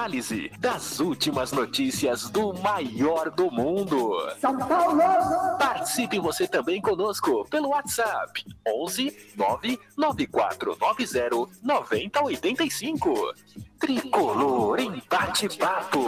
análise das últimas notícias do maior do mundo. São Paulo! Participe você também conosco pelo WhatsApp 11 99490 9085. Tricolor em bate-papo.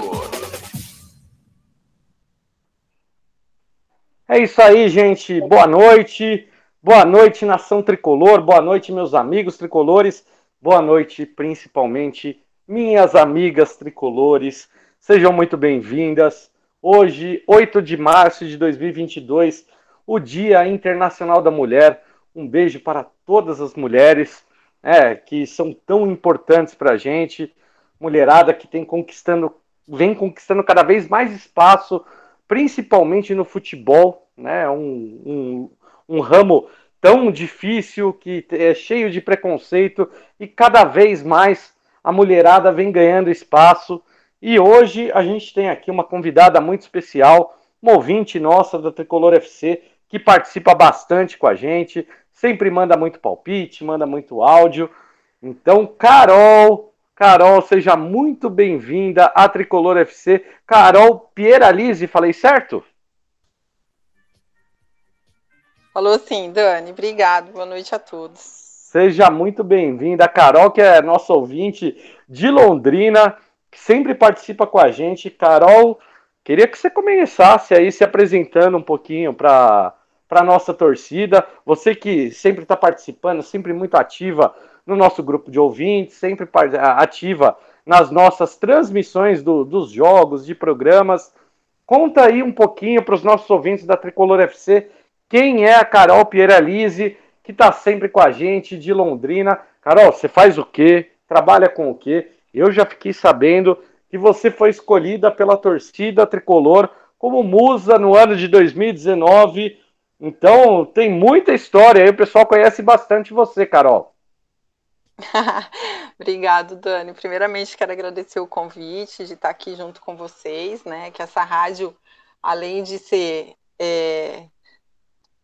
É isso aí, gente. Boa noite. Boa noite, nação tricolor. Boa noite, meus amigos tricolores. Boa noite, principalmente, minhas amigas tricolores. Sejam muito bem-vindas. Hoje, 8 de março de 2022, o Dia Internacional da Mulher. Um beijo para todas as mulheres é, que são tão importantes para a gente. Mulherada que tem conquistando, vem conquistando cada vez mais espaço, principalmente no futebol, né? Um, um, um ramo tão difícil que é cheio de preconceito e cada vez mais a mulherada vem ganhando espaço. E hoje a gente tem aqui uma convidada muito especial, uma ouvinte nossa da Tricolor FC, que participa bastante com a gente, sempre manda muito palpite, manda muito áudio. Então, Carol, Carol, seja muito bem-vinda à Tricolor FC. Carol Pieralise, falei certo? Falou sim, Dani. Obrigado. Boa noite a todos. Seja muito bem-vinda. Carol, que é nossa ouvinte de Londrina, que sempre participa com a gente. Carol, queria que você começasse aí se apresentando um pouquinho para a nossa torcida. Você que sempre está participando, sempre muito ativa no nosso grupo de ouvintes, sempre ativa nas nossas transmissões do, dos jogos, de programas. Conta aí um pouquinho para os nossos ouvintes da Tricolor FC quem é a Carol Pieralise, que está sempre com a gente de Londrina. Carol, você faz o quê? Trabalha com o quê? Eu já fiquei sabendo que você foi escolhida pela torcida tricolor como musa no ano de 2019. Então, tem muita história aí, o pessoal conhece bastante você, Carol. Obrigado, Dani. Primeiramente, quero agradecer o convite de estar aqui junto com vocês, né? Que essa rádio, além de ser é,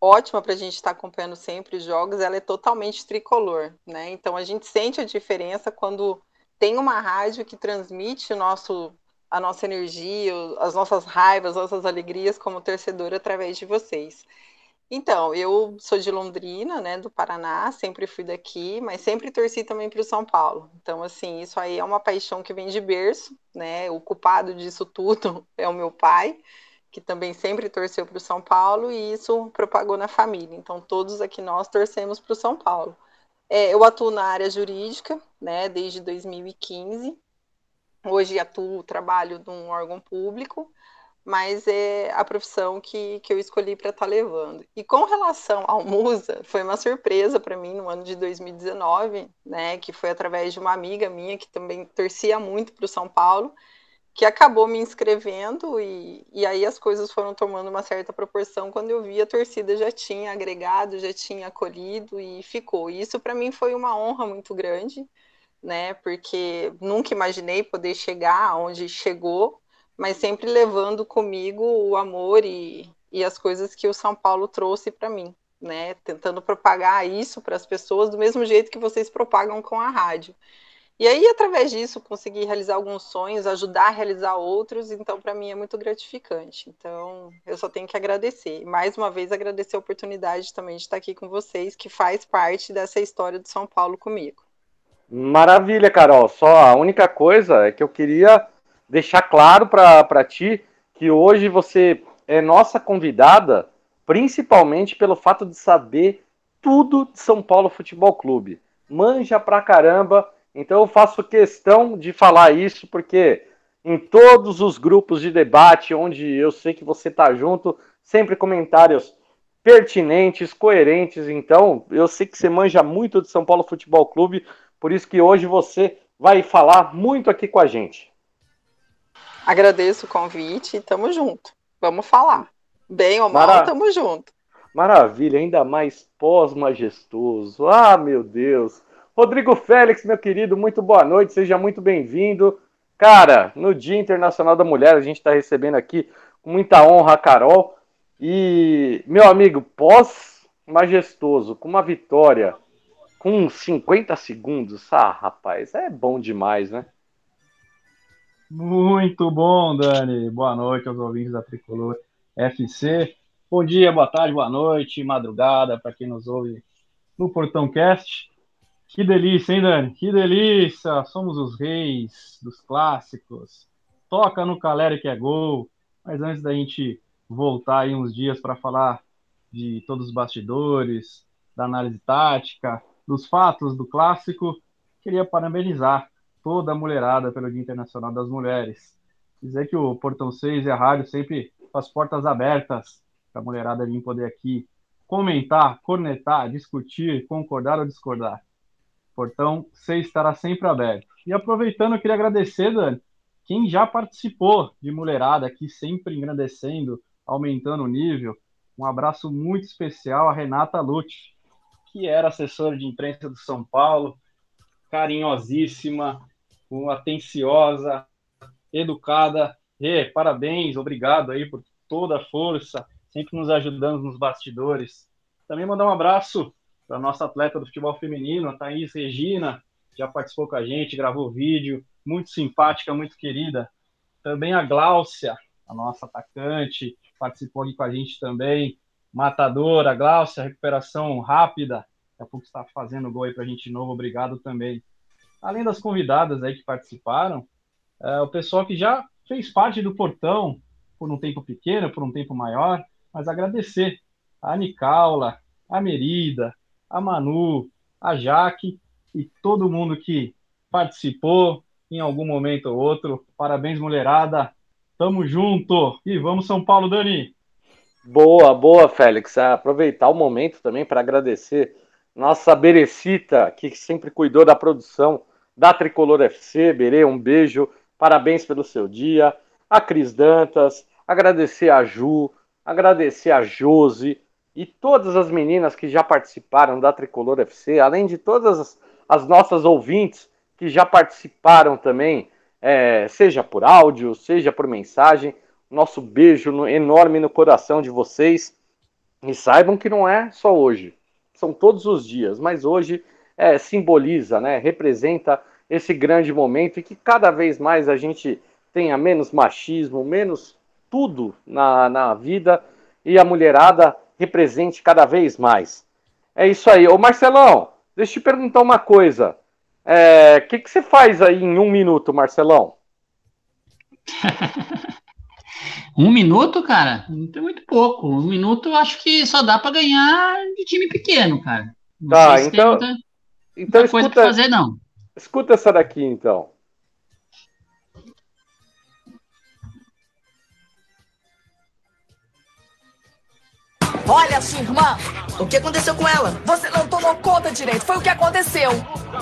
ótima para a gente estar tá acompanhando sempre os jogos, ela é totalmente tricolor, né? Então a gente sente a diferença quando tem uma rádio que transmite o nosso, a nossa energia, as nossas raivas, as nossas alegrias como torcedor através de vocês. Então, eu sou de Londrina, né, do Paraná, sempre fui daqui, mas sempre torci também para o São Paulo. Então, assim, isso aí é uma paixão que vem de berço, né? O culpado disso tudo é o meu pai que também sempre torceu para o São Paulo e isso propagou na família. Então, todos aqui nós torcemos para o São Paulo. É, eu atuo na área jurídica, né, desde 2015. Hoje atuo, trabalho num órgão público, mas é a profissão que, que eu escolhi para estar tá levando. E com relação ao Musa, foi uma surpresa para mim no ano de 2019, né, que foi através de uma amiga minha que também torcia muito para o São Paulo que acabou me inscrevendo e, e aí as coisas foram tomando uma certa proporção quando eu vi a torcida já tinha agregado, já tinha acolhido e ficou. E isso para mim foi uma honra muito grande, né? Porque nunca imaginei poder chegar onde chegou, mas sempre levando comigo o amor e, e as coisas que o São Paulo trouxe para mim, né? Tentando propagar isso para as pessoas do mesmo jeito que vocês propagam com a rádio. E aí, através disso, consegui realizar alguns sonhos, ajudar a realizar outros, então para mim é muito gratificante. Então, eu só tenho que agradecer. Mais uma vez, agradecer a oportunidade também de estar aqui com vocês, que faz parte dessa história de São Paulo comigo. Maravilha, Carol. Só a única coisa é que eu queria deixar claro para ti que hoje você é nossa convidada, principalmente pelo fato de saber tudo de São Paulo Futebol Clube. Manja pra caramba então eu faço questão de falar isso porque em todos os grupos de debate onde eu sei que você está junto, sempre comentários pertinentes, coerentes. Então eu sei que você manja muito de São Paulo Futebol Clube, por isso que hoje você vai falar muito aqui com a gente. Agradeço o convite e tamo junto. Vamos falar. Bem ou mal, Mara... tamo junto. Maravilha, ainda mais pós-majestoso. Ah, meu Deus. Rodrigo Félix, meu querido, muito boa noite, seja muito bem-vindo. Cara, no Dia Internacional da Mulher, a gente está recebendo aqui com muita honra a Carol. E, meu amigo, pós-majestoso, com uma vitória com 50 segundos, ah, rapaz, é bom demais, né? Muito bom, Dani. Boa noite aos ouvintes da Tricolor FC. Bom dia, boa tarde, boa noite, madrugada para quem nos ouve no Portão Cast. Que delícia, hein, Dani? Que delícia! Somos os reis dos clássicos. Toca no Caleri que é gol. Mas antes da gente voltar aí uns dias para falar de todos os bastidores, da análise tática, dos fatos do clássico, queria parabenizar toda a mulherada pelo Dia Internacional das Mulheres. Dizer que o Portão 6 e a rádio sempre com as portas abertas para a mulherada vir poder aqui comentar, cornetar, discutir, concordar ou discordar. Portão 6 estará sempre aberto. E aproveitando, eu queria agradecer, Dani, quem já participou de mulherada aqui, sempre engrandecendo, aumentando o nível. Um abraço muito especial a Renata Lute, que era assessora de imprensa do São Paulo, carinhosíssima, atenciosa, educada. E, parabéns, obrigado aí por toda a força, sempre nos ajudando nos bastidores. Também mandar um abraço para nossa atleta do futebol feminino, a Thaís Regina, já participou com a gente, gravou vídeo, muito simpática, muito querida. Também a Gláucia, a nossa atacante, participou aqui com a gente também. Matadora, Gláucia, recuperação rápida. Daqui a pouco está fazendo gol aí para a gente de novo, obrigado também. Além das convidadas aí que participaram, é, o pessoal que já fez parte do portão, por um tempo pequeno, por um tempo maior, mas agradecer a Nicaula, a Merida, a Manu, a Jaque e todo mundo que participou em algum momento ou outro. Parabéns, mulherada. Tamo junto. E vamos, São Paulo, Dani. Boa, boa, Félix. Aproveitar o momento também para agradecer nossa Berecita, que sempre cuidou da produção da Tricolor FC. Berê, um beijo. Parabéns pelo seu dia. A Cris Dantas, agradecer a Ju, agradecer a Josi e todas as meninas que já participaram da Tricolor FC, além de todas as, as nossas ouvintes que já participaram também, é, seja por áudio, seja por mensagem. Nosso beijo no, enorme no coração de vocês. E saibam que não é só hoje, são todos os dias, mas hoje é, simboliza, né, representa esse grande momento e que cada vez mais a gente tenha menos machismo, menos tudo na, na vida e a mulherada represente cada vez mais. É isso aí. Ô Marcelão, deixa eu te perguntar uma coisa. O é, que, que você faz aí em um minuto, Marcelão? um minuto, cara? É muito pouco. Um minuto eu acho que só dá para ganhar de time pequeno, cara. Não tá, então. Muita, então muita coisa para fazer, não. Escuta essa daqui, então. Olha, sua irmã, o que aconteceu com ela? Você não tomou conta direito, foi o que aconteceu.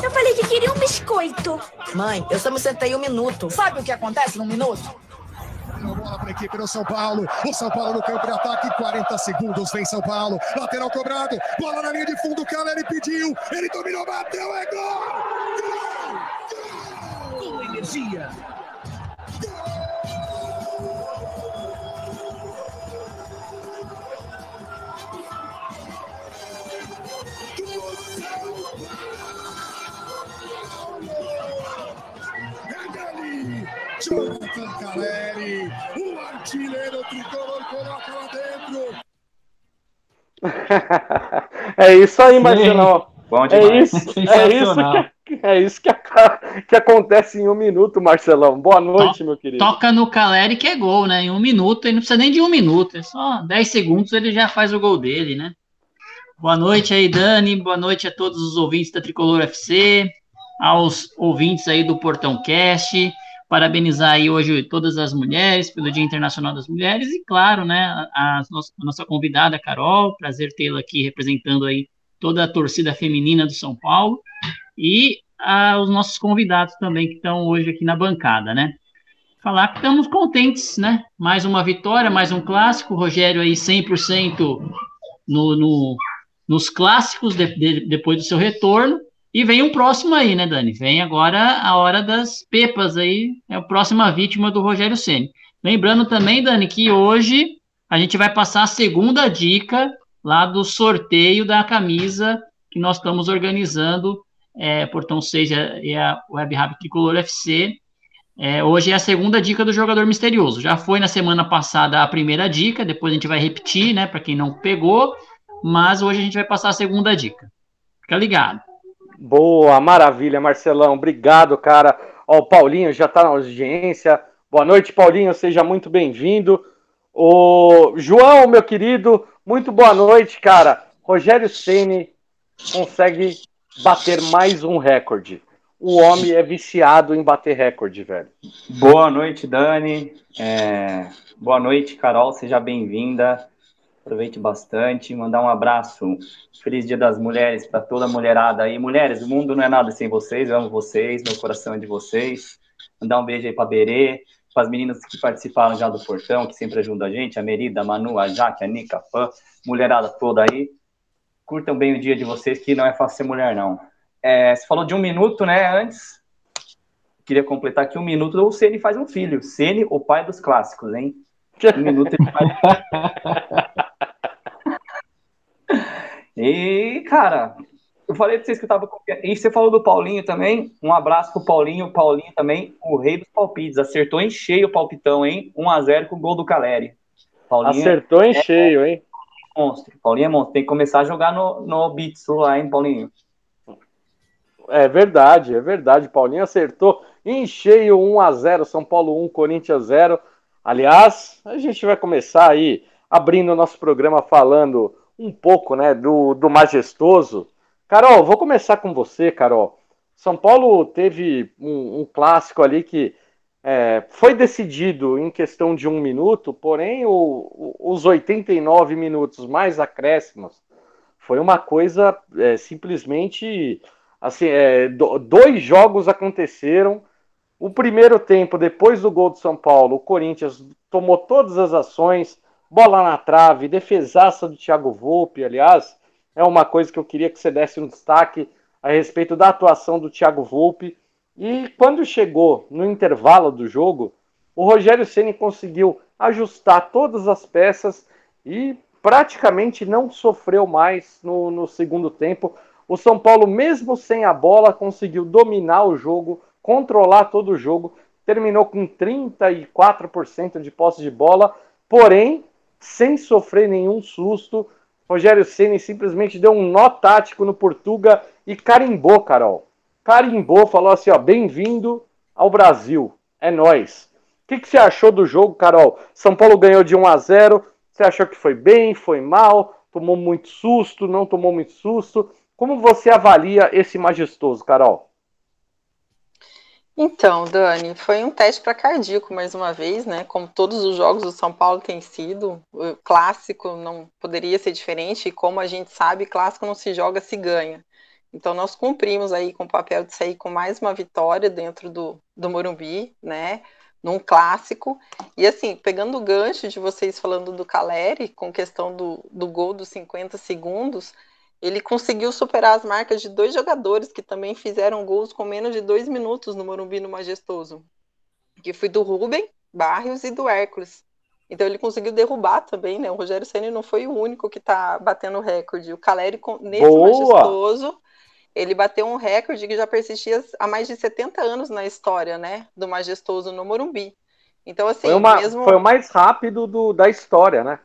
Eu falei que queria um biscoito. Mãe, eu só me sentei um minuto. Sabe o que acontece num minuto? Bola para a equipe do São Paulo. O São Paulo no campo de ataque. 40 segundos vem São Paulo. Lateral cobrado. Bola na linha de fundo. O cara ele pediu. Ele dominou, bateu. É gol! Gol! Gol! Com energia. Jonathan Caleri, o artilheiro tricolor coloca lá dentro. é isso aí, Marcelão. Bom demais. É isso, é isso que, é isso que, que, acontece em um minuto, Marcelão. Boa noite, to meu querido. Toca no Caleri que é gol, né? Em um minuto, ele não precisa nem de um minuto, é só 10 segundos ele já faz o gol dele, né? Boa noite aí, Dani. Boa noite a todos os ouvintes da Tricolor FC, aos ouvintes aí do Portão Cast parabenizar aí hoje todas as mulheres pelo Dia Internacional das Mulheres e, claro, né, a, nossa, a nossa convidada, Carol, prazer tê-la aqui representando aí toda a torcida feminina do São Paulo e a, os nossos convidados também que estão hoje aqui na bancada, né? Falar que estamos contentes, né? Mais uma vitória, mais um clássico, o Rogério aí 100% no, no nos clássicos de, de, depois do seu retorno. E vem um próximo aí, né, Dani? Vem agora a hora das pepas aí, é a próxima vítima do Rogério Ceni. Lembrando também, Dani, que hoje a gente vai passar a segunda dica lá do sorteio da camisa que nós estamos organizando, é, Portão 6 e a Web Rap Tricolor FC. É, hoje é a segunda dica do jogador misterioso. Já foi na semana passada a primeira dica, depois a gente vai repetir, né, para quem não pegou mas hoje a gente vai passar a segunda dica. Fica ligado. Boa, maravilha, Marcelão. Obrigado, cara. Ó, o Paulinho já está na audiência. Boa noite, Paulinho. Seja muito bem-vindo. O João, meu querido, muito boa noite, cara. Rogério Ceni consegue bater mais um recorde. O homem é viciado em bater recorde, velho. Boa noite, Dani. É... Boa noite, Carol. Seja bem-vinda. Aproveite bastante, mandar um abraço, feliz Dia das Mulheres para toda a mulherada aí. Mulheres, o mundo não é nada sem vocês, eu amo vocês, meu coração é de vocês. Mandar um beijo aí para Berê, para as meninas que participaram já do Portão, que sempre ajudam a gente, a Merida, a Manu, a Jaque, a Nica, a Fã, mulherada toda aí. Curtam bem o dia de vocês, que não é fácil ser mulher, não. É, você falou de um minuto, né, antes. Queria completar aqui um minuto, o Ceni faz um filho. Ceni, o pai dos clássicos, hein? Um minuto ele faz... E, cara, eu falei pra vocês que eu tava. E você falou do Paulinho também. Um abraço pro Paulinho. Paulinho também, o rei dos palpites. Acertou em cheio o palpitão, hein? 1x0 com o gol do Caleri. Paulinho Acertou em é, cheio, hein? Monstro. Paulinho é monstro. Tem que começar a jogar no, no Beats lá, hein, Paulinho? É verdade, é verdade. Paulinho acertou em cheio 1x0. São Paulo 1, Corinthians 0. Aliás, a gente vai começar aí abrindo o nosso programa falando um pouco né, do, do majestoso. Carol, vou começar com você, Carol. São Paulo teve um, um clássico ali que é, foi decidido em questão de um minuto, porém o, o, os 89 minutos mais acréscimos foi uma coisa é, simplesmente assim, é, do, dois jogos aconteceram. O primeiro tempo, depois do gol do São Paulo, o Corinthians tomou todas as ações, bola na trave, defesaça do Thiago Volpe, aliás, é uma coisa que eu queria que você desse um destaque a respeito da atuação do Thiago Volpe. E quando chegou no intervalo do jogo, o Rogério Ceni conseguiu ajustar todas as peças e praticamente não sofreu mais no, no segundo tempo. O São Paulo, mesmo sem a bola, conseguiu dominar o jogo, controlar todo o jogo, terminou com 34% de posse de bola, porém sem sofrer nenhum susto. Rogério Ceni simplesmente deu um nó tático no Portuga e carimbou, Carol. Carimbou, falou assim, ó, bem-vindo ao Brasil. É nós. O que, que você achou do jogo, Carol? São Paulo ganhou de 1 a 0. Você achou que foi bem, foi mal? Tomou muito susto, não tomou muito susto? Como você avalia esse majestoso, Carol? Então, Dani, foi um teste para cardíaco mais uma vez, né? Como todos os jogos do São Paulo têm sido, clássico não poderia ser diferente, e como a gente sabe, clássico não se joga, se ganha. Então, nós cumprimos aí com o papel de sair com mais uma vitória dentro do, do Morumbi, né? Num clássico. E assim, pegando o gancho de vocês falando do Caleri, com questão do, do gol dos 50 segundos, ele conseguiu superar as marcas de dois jogadores que também fizeram gols com menos de dois minutos no Morumbi no Majestoso, que foi do Rubem Barrios e do Hércules. Então ele conseguiu derrubar também, né? O Rogério Ceni não foi o único que está batendo recorde. O Caleri, nesse Boa! Majestoso, ele bateu um recorde que já persistia há mais de 70 anos na história, né? Do Majestoso no Morumbi. Então, assim, foi, uma, mesmo... foi o mais rápido do, da história, né?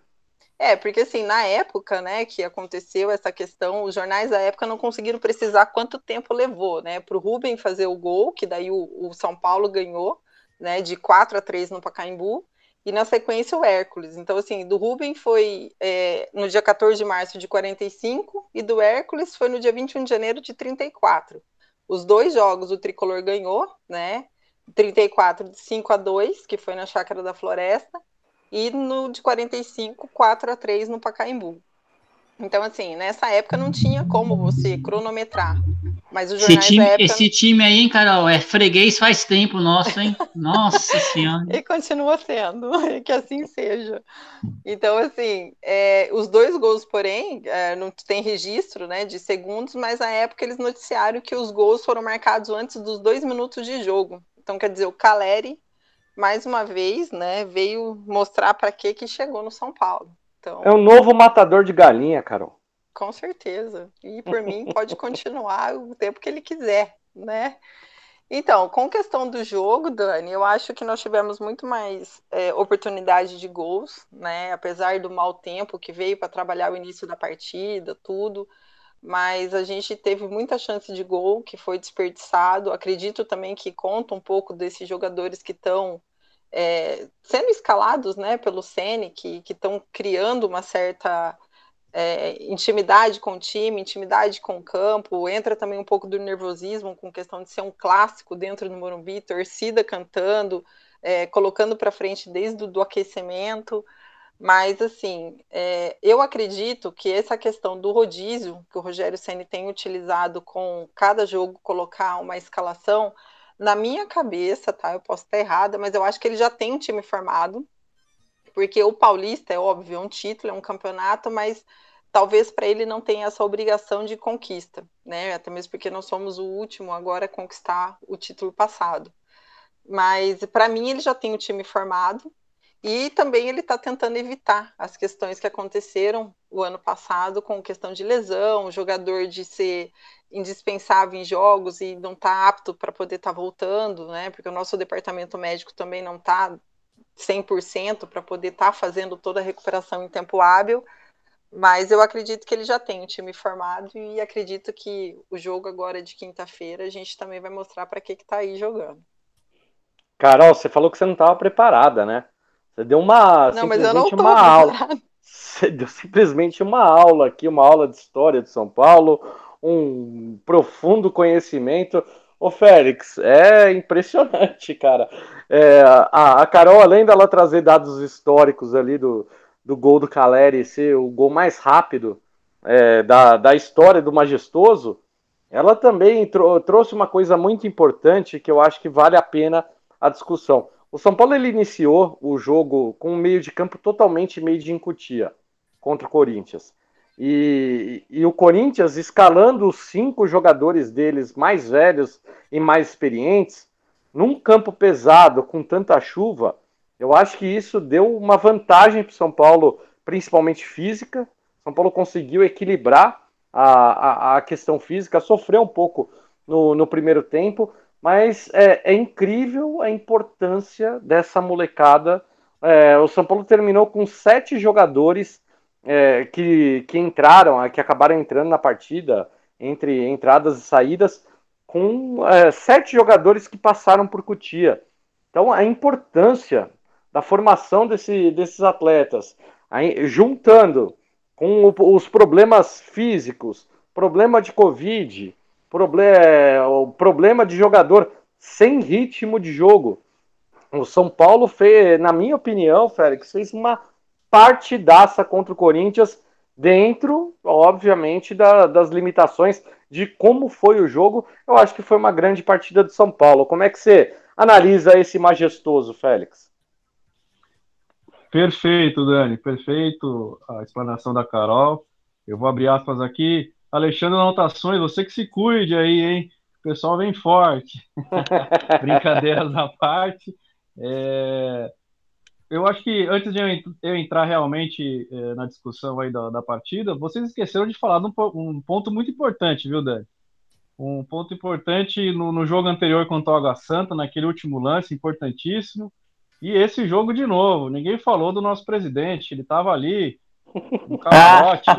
É, porque assim, na época, né, que aconteceu essa questão, os jornais da época não conseguiram precisar quanto tempo levou, né, para o Rubem fazer o gol, que daí o, o, São Paulo ganhou, né, de 4 a 3 no Pacaembu, e na sequência o Hércules. Então, assim, do Rubem foi é, no dia 14 de março de 45 e do Hércules foi no dia 21 de janeiro de 34. Os dois jogos o Tricolor ganhou, né, 34 de 5 a 2, que foi na Chácara da Floresta, e no de 45, 4 a 3 no Pacaembu. Então, assim, nessa época não tinha como você cronometrar Mas os Esse jornais time, da época... esse time aí, hein, Carol, é freguês faz tempo nosso, hein? Nossa Senhora. E continua sendo, que assim seja. Então, assim, é, os dois gols, porém, é, não tem registro né, de segundos, mas na época eles noticiaram que os gols foram marcados antes dos dois minutos de jogo. Então, quer dizer, o Caleri, mais uma vez, né, veio mostrar para que que chegou no São Paulo. Então, É um novo matador de galinha, Carol. com certeza. E por mim pode continuar o tempo que ele quiser, né? Então, com questão do jogo, Dani, eu acho que nós tivemos muito mais é, oportunidade de gols, né? Apesar do mau tempo que veio para trabalhar o início da partida, tudo. Mas a gente teve muita chance de gol que foi desperdiçado. Acredito também que conta um pouco desses jogadores que estão é, sendo escalados, né, pelo Ceni, que estão criando uma certa é, intimidade com o time, intimidade com o campo, entra também um pouco do nervosismo com questão de ser um clássico dentro do Morumbi, torcida cantando, é, colocando para frente desde o do aquecimento, mas assim, é, eu acredito que essa questão do rodízio que o Rogério Ceni tem utilizado com cada jogo colocar uma escalação, na minha cabeça, tá? Eu posso estar errada, mas eu acho que ele já tem um time formado, porque o Paulista é óbvio, é um título, é um campeonato, mas talvez para ele não tenha essa obrigação de conquista, né? Até mesmo porque nós somos o último agora a conquistar o título passado. Mas para mim ele já tem o time formado e também ele está tentando evitar as questões que aconteceram o ano passado com questão de lesão, o jogador de ser indispensável em jogos e não está apto para poder estar tá voltando, né? Porque o nosso departamento médico também não está 100% para poder estar tá fazendo toda a recuperação em tempo hábil. Mas eu acredito que ele já tem um time formado e acredito que o jogo agora de quinta-feira a gente também vai mostrar para que está aí jogando. Carol, você falou que você não estava preparada, né? Você deu uma não, mas eu não uma aula. Você deu simplesmente uma aula aqui, uma aula de história de São Paulo, um profundo conhecimento. Ô, Félix, é impressionante, cara. É, a, a, Carol, além dela trazer dados históricos ali do, do gol do Caleri ser o gol mais rápido é, da, da história do Majestoso, ela também trou trouxe uma coisa muito importante que eu acho que vale a pena a discussão. O São Paulo ele iniciou o jogo com um meio de campo totalmente meio de encutia contra o Corinthians. E, e, o Corinthians escalando os cinco jogadores deles mais velhos e mais experientes num campo pesado com tanta chuva, eu acho que isso deu uma vantagem para o São Paulo, principalmente física. São Paulo conseguiu equilibrar a, a, a questão física, sofreu um pouco no, no primeiro tempo, mas é, é, incrível a importância dessa molecada. É, o São Paulo terminou com sete jogadores é, que, que entraram, que acabaram entrando na partida, entre entradas e saídas, com é, sete jogadores que passaram por Cutia. Então, a importância da formação desse, desses atletas, aí, juntando com o, os problemas físicos, problema de Covid, o problema de jogador sem ritmo de jogo. O São Paulo fez, na minha opinião, Félix, fez uma partidaça contra o Corinthians, dentro, obviamente, da, das limitações de como foi o jogo. Eu acho que foi uma grande partida do São Paulo. Como é que você analisa esse majestoso, Félix? Perfeito, Dani, perfeito a explanação da Carol. Eu vou abrir aspas aqui. Alexandre Anotações, você que se cuide aí, hein? O pessoal vem forte. Brincadeiras à parte. É... Eu acho que antes de eu entrar realmente é, na discussão aí da, da, partida, vocês esqueceram de falar de um, um, ponto muito importante, viu, Dani? Um ponto importante no, no jogo anterior contra o Água Santa, naquele último lance, importantíssimo. E esse jogo de novo, ninguém falou do nosso presidente, ele estava ali no camarote,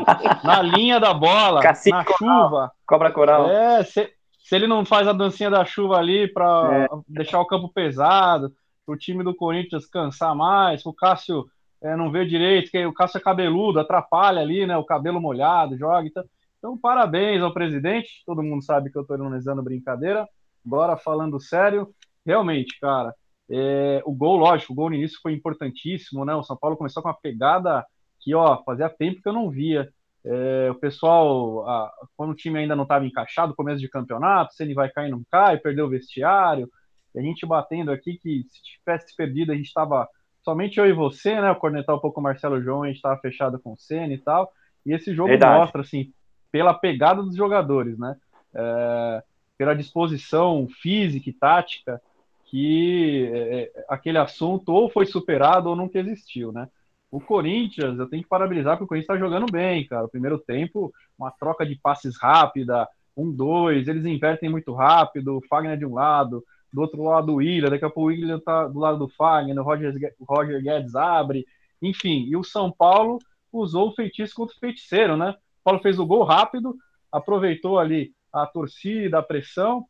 na linha da bola, Cacique na coral. chuva. Cobra coral. É, se, se, ele não faz a dancinha da chuva ali para é. deixar o campo pesado, o time do Corinthians cansar mais, o Cássio é, não vê direito, que o Cássio é cabeludo, atrapalha ali, né? O cabelo molhado, joga. Então, então parabéns ao presidente. Todo mundo sabe que eu estou ironizando brincadeira. Bora falando sério. Realmente, cara, é, o gol, lógico, o gol no início foi importantíssimo, né? O São Paulo começou com uma pegada que, ó, fazia tempo que eu não via. É, o pessoal, a, quando o time ainda não estava encaixado, começo de campeonato, se ele vai cair, não cai, perdeu o vestiário, e a gente batendo aqui que se tivesse perdido, a gente estava somente eu e você, né? O cornetar um pouco o Marcelo João, a gente estava fechado com o Senna e tal. E esse jogo Verdade. mostra, assim, pela pegada dos jogadores, né? É, pela disposição física e tática, que é, é, aquele assunto ou foi superado ou nunca existiu, né? O Corinthians, eu tenho que parabenizar porque o Corinthians está jogando bem, cara. Primeiro tempo, uma troca de passes rápida, um, dois, eles invertem muito rápido, o Fagner de um lado, do outro lado o William, daqui a pouco o William tá do lado do Fagner, o Roger, Roger Guedes abre, enfim. E o São Paulo usou o feitiço contra o feiticeiro, né? O Paulo fez o gol rápido, aproveitou ali a torcida, a pressão,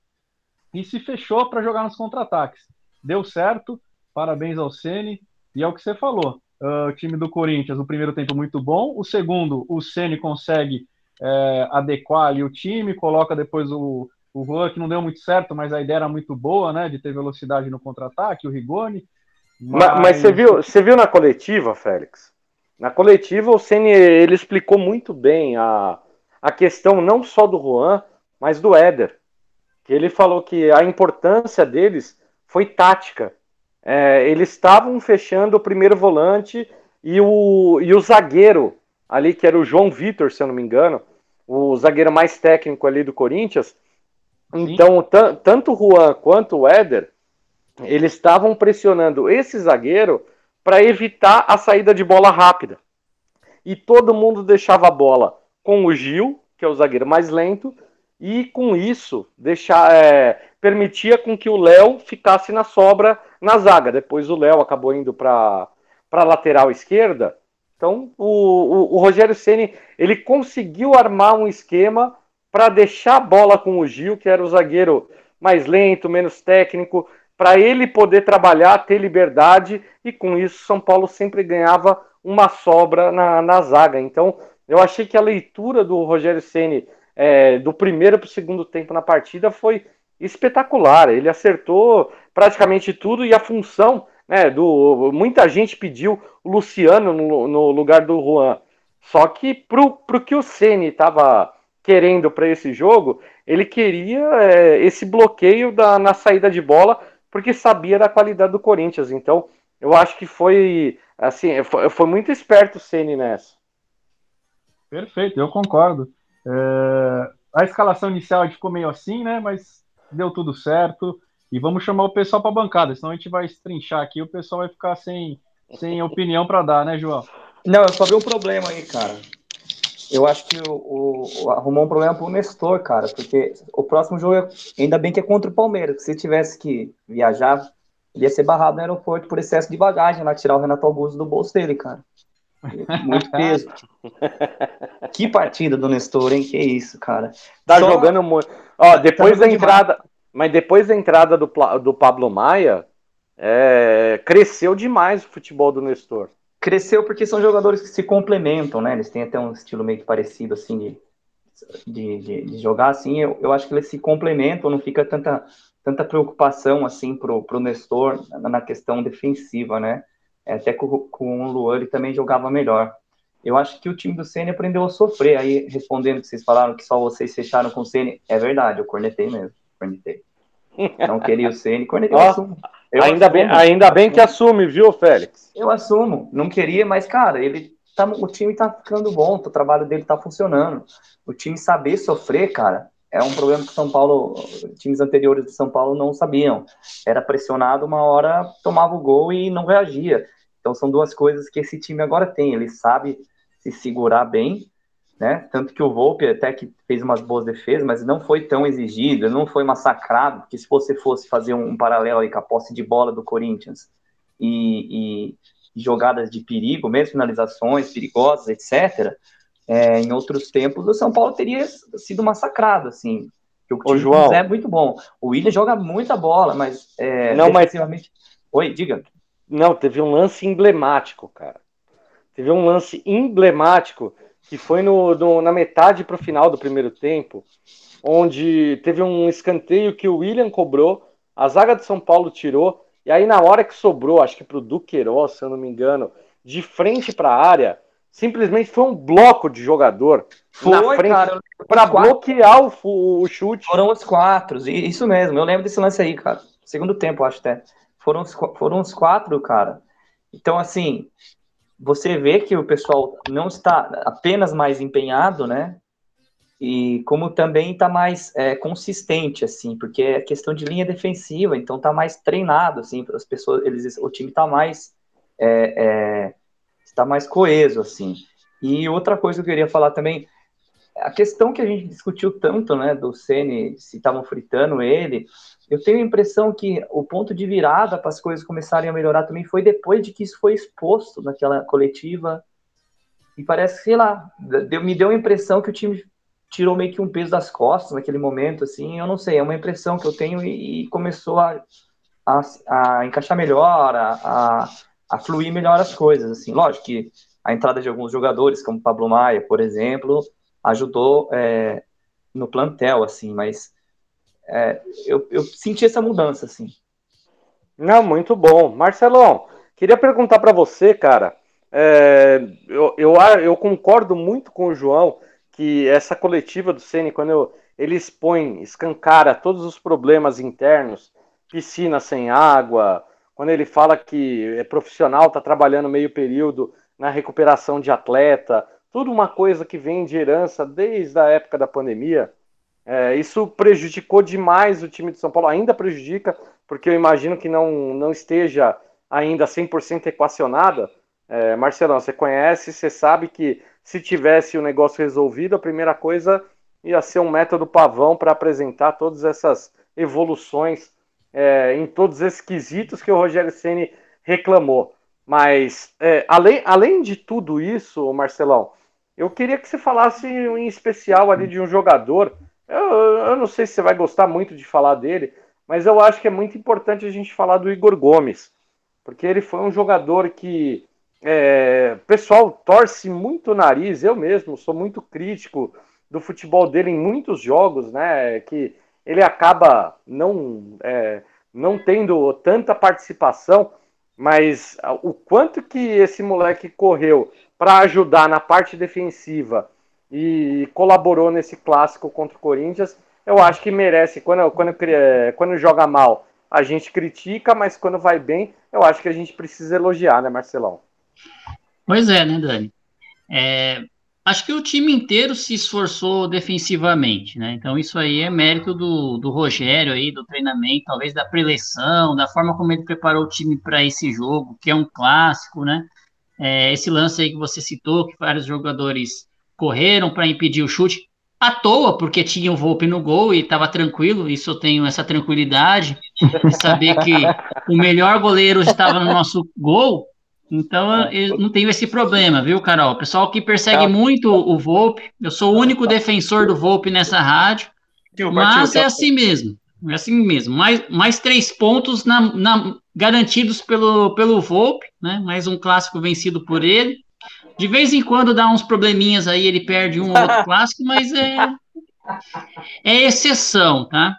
e se fechou para jogar nos contra-ataques. Deu certo, parabéns ao Ceni e é o que você falou. Uh, o time do Corinthians, o primeiro tempo muito bom, o segundo, o Ceni consegue é, adequar ali o time, coloca depois o, o Juan, que não deu muito certo, mas a ideia era muito boa, né, de ter velocidade no contra-ataque, o Rigoni. Mas... mas, mas você, viu, você viu na coletiva, Félix? Na coletiva, o Ceni ele explicou muito bem a, a questão não só do Juan, mas do Éder que ele falou que a importância deles foi tática. É, eles estavam fechando o primeiro volante e o, e o zagueiro ali, que era o João Vitor, se eu não me engano, o zagueiro mais técnico ali do Corinthians. Então, tanto o Juan quanto o Éder, eles estavam pressionando esse zagueiro para evitar a saída de bola rápida. E todo mundo deixava a bola com o Gil, que é o zagueiro mais lento, e com isso deixar é, permitia com que o Léo ficasse na sobra na zaga. Depois o Léo acabou indo para a lateral esquerda. Então o, o, o Rogério Ceni ele conseguiu armar um esquema para deixar a bola com o Gil, que era o zagueiro mais lento, menos técnico, para ele poder trabalhar, ter liberdade e com isso São Paulo sempre ganhava uma sobra na, na zaga. Então eu achei que a leitura do Rogério Ceni é, do primeiro para o segundo tempo na partida foi espetacular. Ele acertou praticamente tudo e a função né, do. Muita gente pediu o Luciano no, no lugar do Juan. Só que para o que o Ceni estava querendo para esse jogo, ele queria é, esse bloqueio da, na saída de bola, porque sabia da qualidade do Corinthians. Então, eu acho que foi assim, foi, foi muito esperto o Ceni nessa. Perfeito, eu concordo. É, a escalação inicial ficou meio assim, né? Mas deu tudo certo. E vamos chamar o pessoal para a bancada, senão a gente vai estrinchar aqui, o pessoal vai ficar sem, sem opinião para dar, né, João? Não, eu só vi um problema aí, cara. Eu acho que o, o, arrumou um problema pro Nestor, cara, porque o próximo jogo, é, ainda bem que é contra o Palmeiras. Se tivesse que viajar, ia ser barrado no aeroporto por excesso de bagagem lá, tirar o Renato Augusto do bolso dele, cara. Muito peso. que partida do Nestor, hein? Que isso, cara. Tá Só... jogando muito. Ó, depois tá da entrada. Demais. Mas depois da entrada do, do Pablo Maia, é... cresceu demais o futebol do Nestor. Cresceu porque são jogadores que se complementam, né? Eles têm até um estilo meio que parecido, assim, de, de, de, de jogar assim. Eu, eu acho que eles se complementam, não fica tanta, tanta preocupação, assim, pro, pro Nestor na, na questão defensiva, né? É, até com, com o Luan ele também jogava melhor. Eu acho que o time do Ceni aprendeu a sofrer. Aí, respondendo que vocês falaram que só vocês fecharam com o Ceni, é verdade, eu cornetei mesmo. Cornetei. Não queria o Ceni, cornetei. Oh, eu ainda, assumo. Bem, ainda bem que assume, viu, Félix? Eu assumo. Não queria, mas, cara, ele tá, o time tá ficando bom, o trabalho dele tá funcionando. O time saber sofrer, cara, é um problema que São Paulo, times anteriores de São Paulo não sabiam. Era pressionado, uma hora tomava o gol e não reagia. Então são duas coisas que esse time agora tem. Ele sabe se segurar bem, né? Tanto que o Volpe até que fez umas boas defesas, mas não foi tão exigido, não foi massacrado, porque se você fosse fazer um, paralelo aí com a posse de bola do Corinthians e, e jogadas de perigo, mesmo finalizações perigosas, etc., é, em outros tempos, o São Paulo teria sido massacrado, assim. O time João, é muito bom. O William joga muita bola, mas é, não, mas Oi, diga. Não, teve um lance emblemático, cara. Teve um lance emblemático que foi no, no na metade para o final do primeiro tempo, onde teve um escanteio que o William cobrou, a zaga de São Paulo tirou, e aí na hora que sobrou, acho que para o Duqueiroz, se eu não me engano, de frente para a área, simplesmente foi um bloco de jogador foi, na frente para bloquear o, o, chute. Foram os quatro, isso mesmo. Eu lembro desse lance aí, cara. Segundo tempo, acho até. Foram os, foram os quatro, cara. Então, assim, você vê que o pessoal não está apenas mais empenhado, né? E como também está mais é, consistente, assim, porque é questão de linha defensiva, então está mais treinado, assim, as pessoas, eles, o time está mais é, é, está mais coeso, assim. E outra coisa que eu queria falar também, a questão que a gente discutiu tanto, né, do Ceni, se estavam fritando ele, eu tenho a impressão que o ponto de virada para as coisas começarem a melhorar também foi depois de que isso foi exposto naquela coletiva. E parece, sei lá, deu, me deu a impressão que o time tirou meio que um peso das costas naquele momento, assim, eu não sei, é uma impressão que eu tenho e, e começou a, a, a, encaixar melhor, a, a, a, fluir melhor as coisas, assim. Lógico que a entrada de alguns jogadores, como Pablo Maia, por exemplo, ajudou é, no plantel, assim, mas é, eu, eu senti essa mudança, assim. Não, muito bom. Marcelão, queria perguntar para você, cara. É, eu, eu, eu, concordo muito com o João que essa coletiva do Ceni, quando eu, ele expõe, escancara todos os problemas internos, piscina sem água, quando ele fala que é profissional, está trabalhando meio período na recuperação de atleta, tudo uma coisa que vem de herança desde a época da pandemia. É, isso prejudicou demais o time de São Paulo, ainda prejudica, porque eu imagino que não, não esteja ainda 100% equacionada. É, Marcelão, você conhece, você sabe que se tivesse o negócio resolvido, a primeira coisa ia ser um método pavão para apresentar todas essas evoluções é, em todos esses quesitos que o Rogério Ceni reclamou. Mas, é, além, além de tudo isso, Marcelão, eu queria que você falasse em especial ali de um jogador eu, eu não sei se você vai gostar muito de falar dele, mas eu acho que é muito importante a gente falar do Igor Gomes, porque ele foi um jogador que é, pessoal torce muito o nariz, eu mesmo sou muito crítico do futebol dele em muitos jogos, né? Que ele acaba não, é, não tendo tanta participação, mas o quanto que esse moleque correu para ajudar na parte defensiva e colaborou nesse clássico contra o Corinthians. Eu acho que merece. Quando, quando, quando joga mal, a gente critica, mas quando vai bem, eu acho que a gente precisa elogiar, né, Marcelão? Pois é, né, Dani? É, acho que o time inteiro se esforçou defensivamente, né? Então isso aí é mérito do, do Rogério aí, do treinamento, talvez da preleção, da forma como ele preparou o time para esse jogo, que é um clássico, né? É, esse lance aí que você citou, que vários jogadores correram para impedir o chute à toa, porque tinha o Volpe no gol e estava tranquilo. Isso eu tenho essa tranquilidade de saber que o melhor goleiro estava no nosso gol. Então eu não tenho esse problema, viu, Carol? O pessoal que persegue muito o Volpe, eu sou o único defensor do Volpe nessa rádio, mas é assim mesmo. É assim mesmo. Mais, mais três pontos na, na, garantidos pelo, pelo Volpe, né? Mais um clássico vencido por ele. De vez em quando dá uns probleminhas aí, ele perde um ou outro clássico, mas é, é exceção, tá?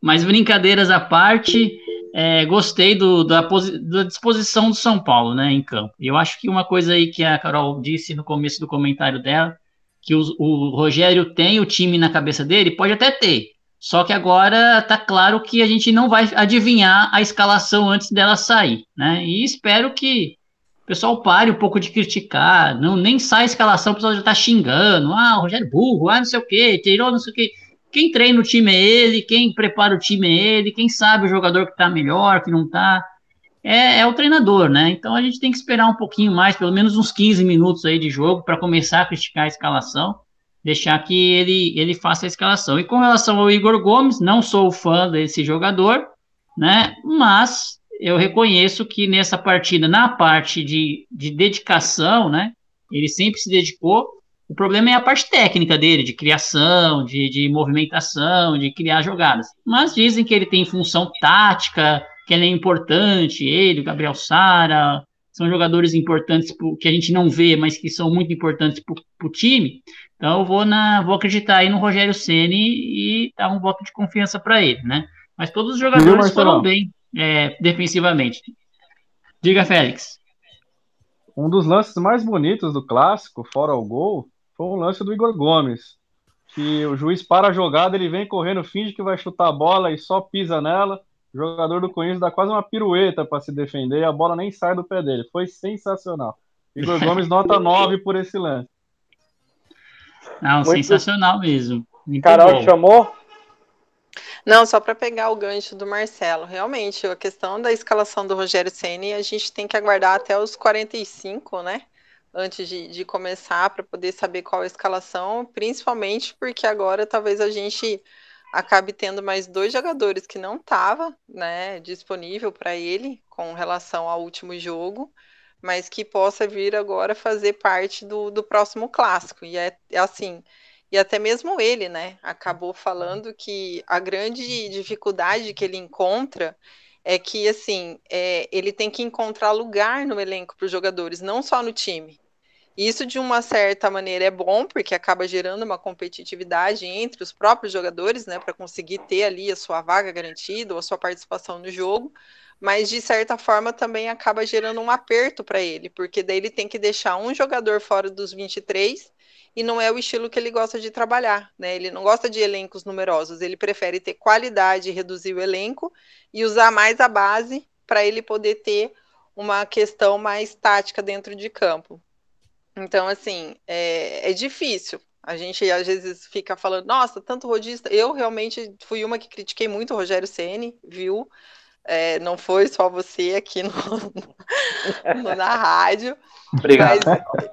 Mas brincadeiras à parte, é, gostei do, da, da, disposição do São Paulo, né, em campo. Eu acho que uma coisa aí que a Carol disse no começo do comentário dela, que o, o Rogério tem o time na cabeça dele, pode até ter. Só que agora tá claro que a gente não vai adivinhar a escalação antes dela sair, né? E espero que o pessoal pare um pouco de criticar, não nem sai a escalação, o pessoal já tá xingando, ah, o Rogério burro, ah, não sei o quê, tirou não sei o quê. Quem treina o time é ele, quem prepara o time é ele, quem sabe o jogador que tá melhor, que não tá, é, é o treinador, né? Então a gente tem que esperar um pouquinho mais, pelo menos uns 15 minutos aí de jogo, para começar a criticar a escalação, deixar que ele, ele faça a escalação. E com relação ao Igor Gomes, não sou fã desse jogador, né? Mas eu reconheço que nessa partida, na parte de, de dedicação, né? Ele sempre se dedicou. O problema é a parte técnica dele, de criação, de, de movimentação, de criar jogadas. Mas dizem que ele tem função tática, que ele é importante, ele, o Gabriel Sara, são jogadores importantes pro, que a gente não vê, mas que são muito importantes para o time. Então eu vou, na, vou acreditar aí no Rogério Ceni e dar um voto de confiança para ele, né? Mas todos os jogadores foram bem é, defensivamente. Diga, Félix. um dos lances mais bonitos do clássico, fora o gol, foi o lance do Igor Gomes. Que o juiz para a jogada, ele vem correndo, finge que vai chutar a bola e só pisa nela. O jogador do Corinthians dá quase uma pirueta para se defender e a bola nem sai do pé dele. Foi sensacional. Igor Gomes nota 9 por esse lance. Não, Muito- sensacional mesmo. Muito Carol bom. chamou? Não, só para pegar o gancho do Marcelo, realmente, a questão da escalação do Rogério Ceni, a gente tem que aguardar até os 45, né? Antes de, de começar, para poder saber qual a escalação, principalmente porque agora talvez a gente acabe tendo mais dois jogadores que não estavam né, disponível para ele com relação ao último jogo, mas que possa vir agora fazer parte do, do próximo clássico. E é, é assim, e até mesmo ele, né, acabou falando que a grande dificuldade que ele encontra é que, assim, é, ele tem que encontrar lugar no elenco para os jogadores, não só no time. Isso, de uma certa maneira, é bom, porque acaba gerando uma competitividade entre os próprios jogadores, né, para conseguir ter ali a sua vaga garantida ou a sua participação no jogo, mas de certa forma também acaba gerando um aperto para ele, porque daí ele tem que deixar um jogador fora dos 23 e não é o estilo que ele gosta de trabalhar, né? Ele não gosta de elencos numerosos, ele prefere ter qualidade reduzir o elenco e usar mais a base para ele poder ter uma questão mais tática dentro de campo. Então, assim, é, é difícil. A gente às vezes fica falando, nossa, tanto rodista. Eu realmente fui uma que critiquei muito o Rogério Ceni, viu? É, não foi só você aqui no, no- na rádio. Obrigado.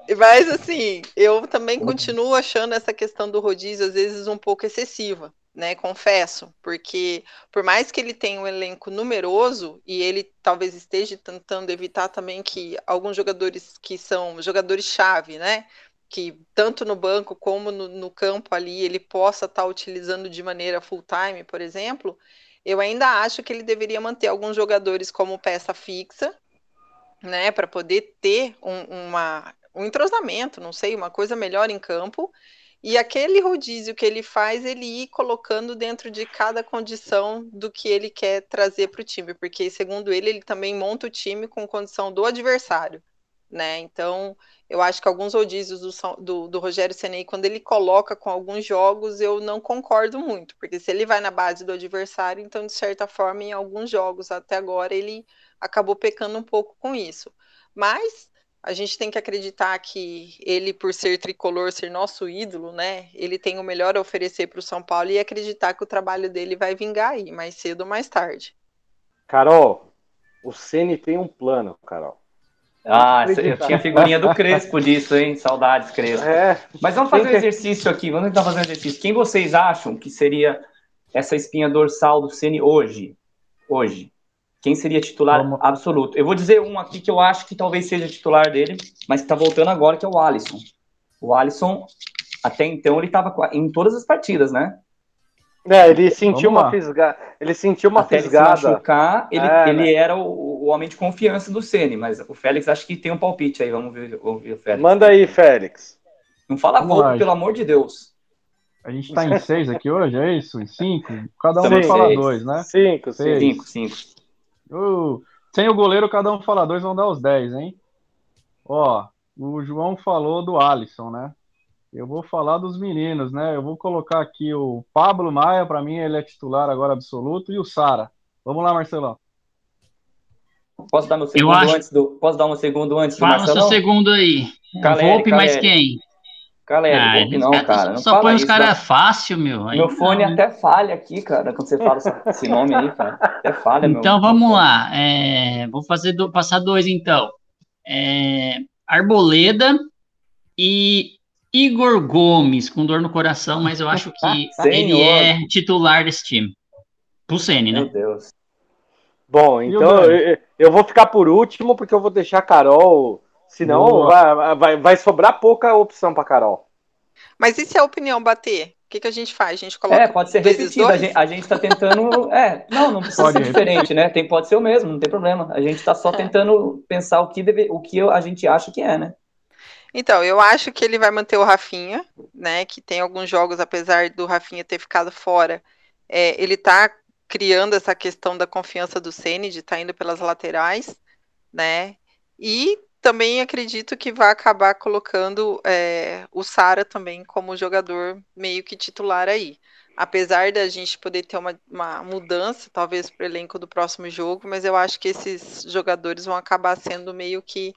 Mas, mas, assim, eu também continuo achando essa questão do rodízio às vezes um pouco excessiva, né? Confesso, porque por mais que ele tenha um elenco numeroso e ele talvez esteja tentando evitar também que alguns jogadores que são jogadores-chave, né? Que tanto no banco como no, no campo ali ele possa estar utilizando de maneira full-time, por exemplo, eu ainda acho que ele deveria manter alguns jogadores como peça fixa, né, para poder ter um, uma, um entrosamento, não sei, uma coisa melhor em campo. E aquele rodízio que ele faz, ele ir colocando dentro de cada condição do que ele quer trazer para o time, porque segundo ele, ele também monta o time com condição do adversário, né? Então, eu acho que alguns rodízios do, do, do Rogério Ceni, quando ele coloca com alguns jogos, eu não concordo muito, porque se ele vai na base do adversário, então, de certa forma, em alguns jogos até agora, ele acabou pecando um pouco com isso. Mas a gente tem que acreditar que ele, por ser tricolor, ser nosso ídolo, né? Ele tem o melhor a oferecer para o São Paulo e acreditar que o trabalho dele vai vingar aí, mais cedo ou mais tarde. Carol, o Ceni tem um plano, Carol. Ah, eu tinha figurinha do Crespo disso, hein? Saudades, Crespo. É. Mas vamos fazer um exercício aqui, vamos tentar fazer um exercício. Quem vocês acham que seria essa espinha dorsal do Ceni hoje? Hoje. Quem seria titular absoluto? Eu vou dizer um aqui que eu acho que talvez seja titular dele, mas que tá voltando agora, que é o Alisson. O Alisson, até então, ele tava em todas as partidas, né? É, ele sentiu Vamos uma lá. fisgada. Ele sentiu uma Até ele se fisgada. machucar, ele, É, ele né? era o, o homem de confiança do Ceni, mas o Félix acho que tem um palpite aí, vamos ver, vamos ver o Félix. Manda aí, Félix. Não fala Vamos lá. pelo amor de Deus. A gente tá em seis aqui hoje, é isso? Em cinco? Cada um vai falar dois, né? Cinco, Seis. Cinco, cinco. Uh, sem o goleiro, cada um fala dois, vão dar os dez, hein? Ó, o João falou do Alisson, né? Eu vou falar dos meninos, né? Eu vou colocar aqui o Pablo Maia, para mim ele é titular agora absoluto, e o Sara. Vamos lá, Marcelão. Posso dar meu segundo acho- antes do. Posso dar um segundo antes do Fala seu Marcelão? segundo aí. Caleri, Volpe mais Caleri. quem? Caleri, Ah, não, cara. Não Só fala põe os caras não. fácil, meu. Aí Meu não, fone né? até falha aqui, cara, quando você fala esse nome aí, cara. Até falha, meu. Então vamos lá. É, vou fazer do- passar dois então. É, Arboleda e Igor Gomes, com dor no coração, mas eu acho que ele é titular desse time. Pro Ceni, né? Meu Deus. Bom, então eu, eu vou ficar por último, porque eu vou deixar a Carol. Senão vai, vai, vai sobrar pouca opção pra Carol. Mas e se a opinião bater? O que, que a gente faz? A gente coloca É, pode ser repetido. A gente, a gente tá tentando. É, não, não precisa Pode ser diferente, né? Tem, pode ser o mesmo, não tem problema. A gente tá só tentando pensar o que, deve, o que a gente acha que é, né? Então, eu acho que ele vai manter o Rafinha, né? Que tem alguns jogos, apesar do Rafinha ter ficado fora, é, ele tá criando essa questão da confiança do Ceni de estar indo pelas laterais, né? E também acredito que vai acabar colocando é, o Sara também como jogador meio que titular aí. Apesar da gente poder ter uma, uma mudança, talvez, para o elenco do próximo jogo, mas eu acho que esses jogadores vão acabar sendo meio que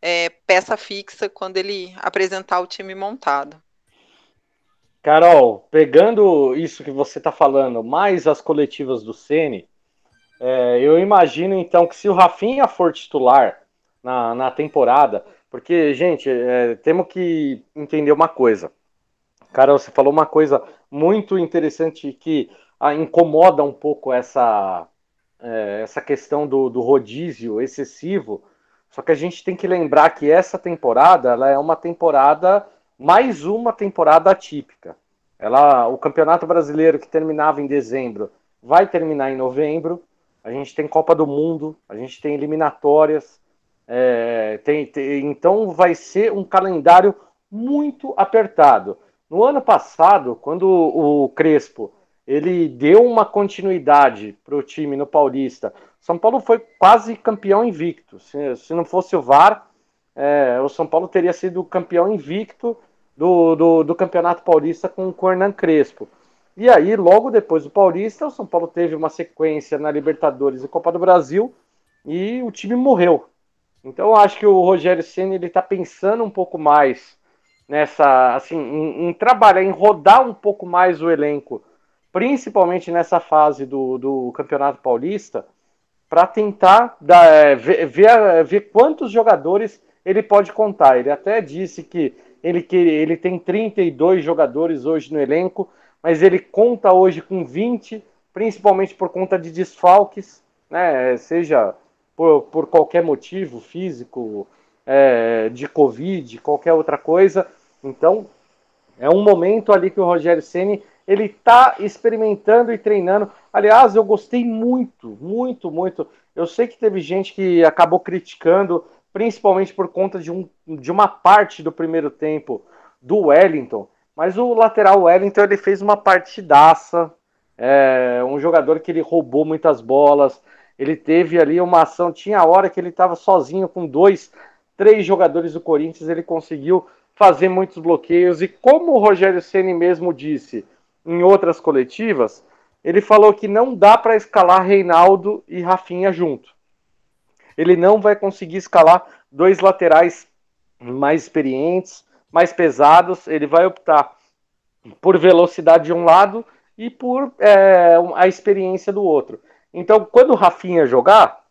é, peça fixa quando ele apresentar o time montado. Carol, pegando isso que você está falando, mais as coletivas do Ceni, é, eu imagino então que se o Rafinha for titular na, na temporada, porque, gente, é, temos que entender uma coisa. Carol, você falou uma coisa muito interessante que ah, incomoda um pouco essa, é, essa questão do, do rodízio excessivo. Só que a gente tem que lembrar que essa temporada ela é uma temporada, mais uma temporada atípica. Ela, o Campeonato Brasileiro que terminava em dezembro vai terminar em novembro. A gente tem Copa do Mundo, a gente tem eliminatórias. É, tem, tem, então vai ser um calendário muito apertado. No ano passado, quando o Crespo ele deu uma continuidade para o time no Paulista, São Paulo foi quase campeão invicto. Se, se não fosse o VAR, é, o São Paulo teria sido campeão invicto do, do, do Campeonato Paulista com o Hernan Crespo. E aí, logo depois do Paulista, o São Paulo teve uma sequência na Libertadores e Copa do Brasil e o time morreu. Então, eu acho que o Rogério Senna ele está pensando um pouco mais nessa, assim, em, em, trabalhar, em rodar um pouco mais o elenco, principalmente nessa fase do, do Campeonato Paulista, para tentar dar, é, ver, ver, ver, quantos jogadores ele pode contar. Ele até disse que ele, que ele tem 32 jogadores hoje no elenco, mas ele conta hoje com 20, principalmente por conta de desfalques, né, seja por, por qualquer motivo físico, é, de Covid, qualquer outra coisa. Então, é um momento ali que o Rogério Ceni ele está experimentando e treinando. Aliás, eu gostei muito, muito, muito. Eu sei que teve gente que acabou criticando, principalmente por conta de, um, de uma parte do primeiro tempo do Wellington. Mas o lateral Wellington ele fez uma partidaça. É, um jogador que ele roubou muitas bolas. Ele teve ali uma ação. Tinha hora que ele estava sozinho com dois, três jogadores do Corinthians. Ele conseguiu fazer muitos bloqueios. E como o Rogério Ceni mesmo disse em outras coletivas, ele falou que não dá para escalar Reinaldo e Rafinha junto. Ele não vai conseguir escalar dois laterais mais experientes, mais pesados. Ele vai optar por velocidade de um lado e por é, a experiência do outro. Então, quando o Rafinha jogar,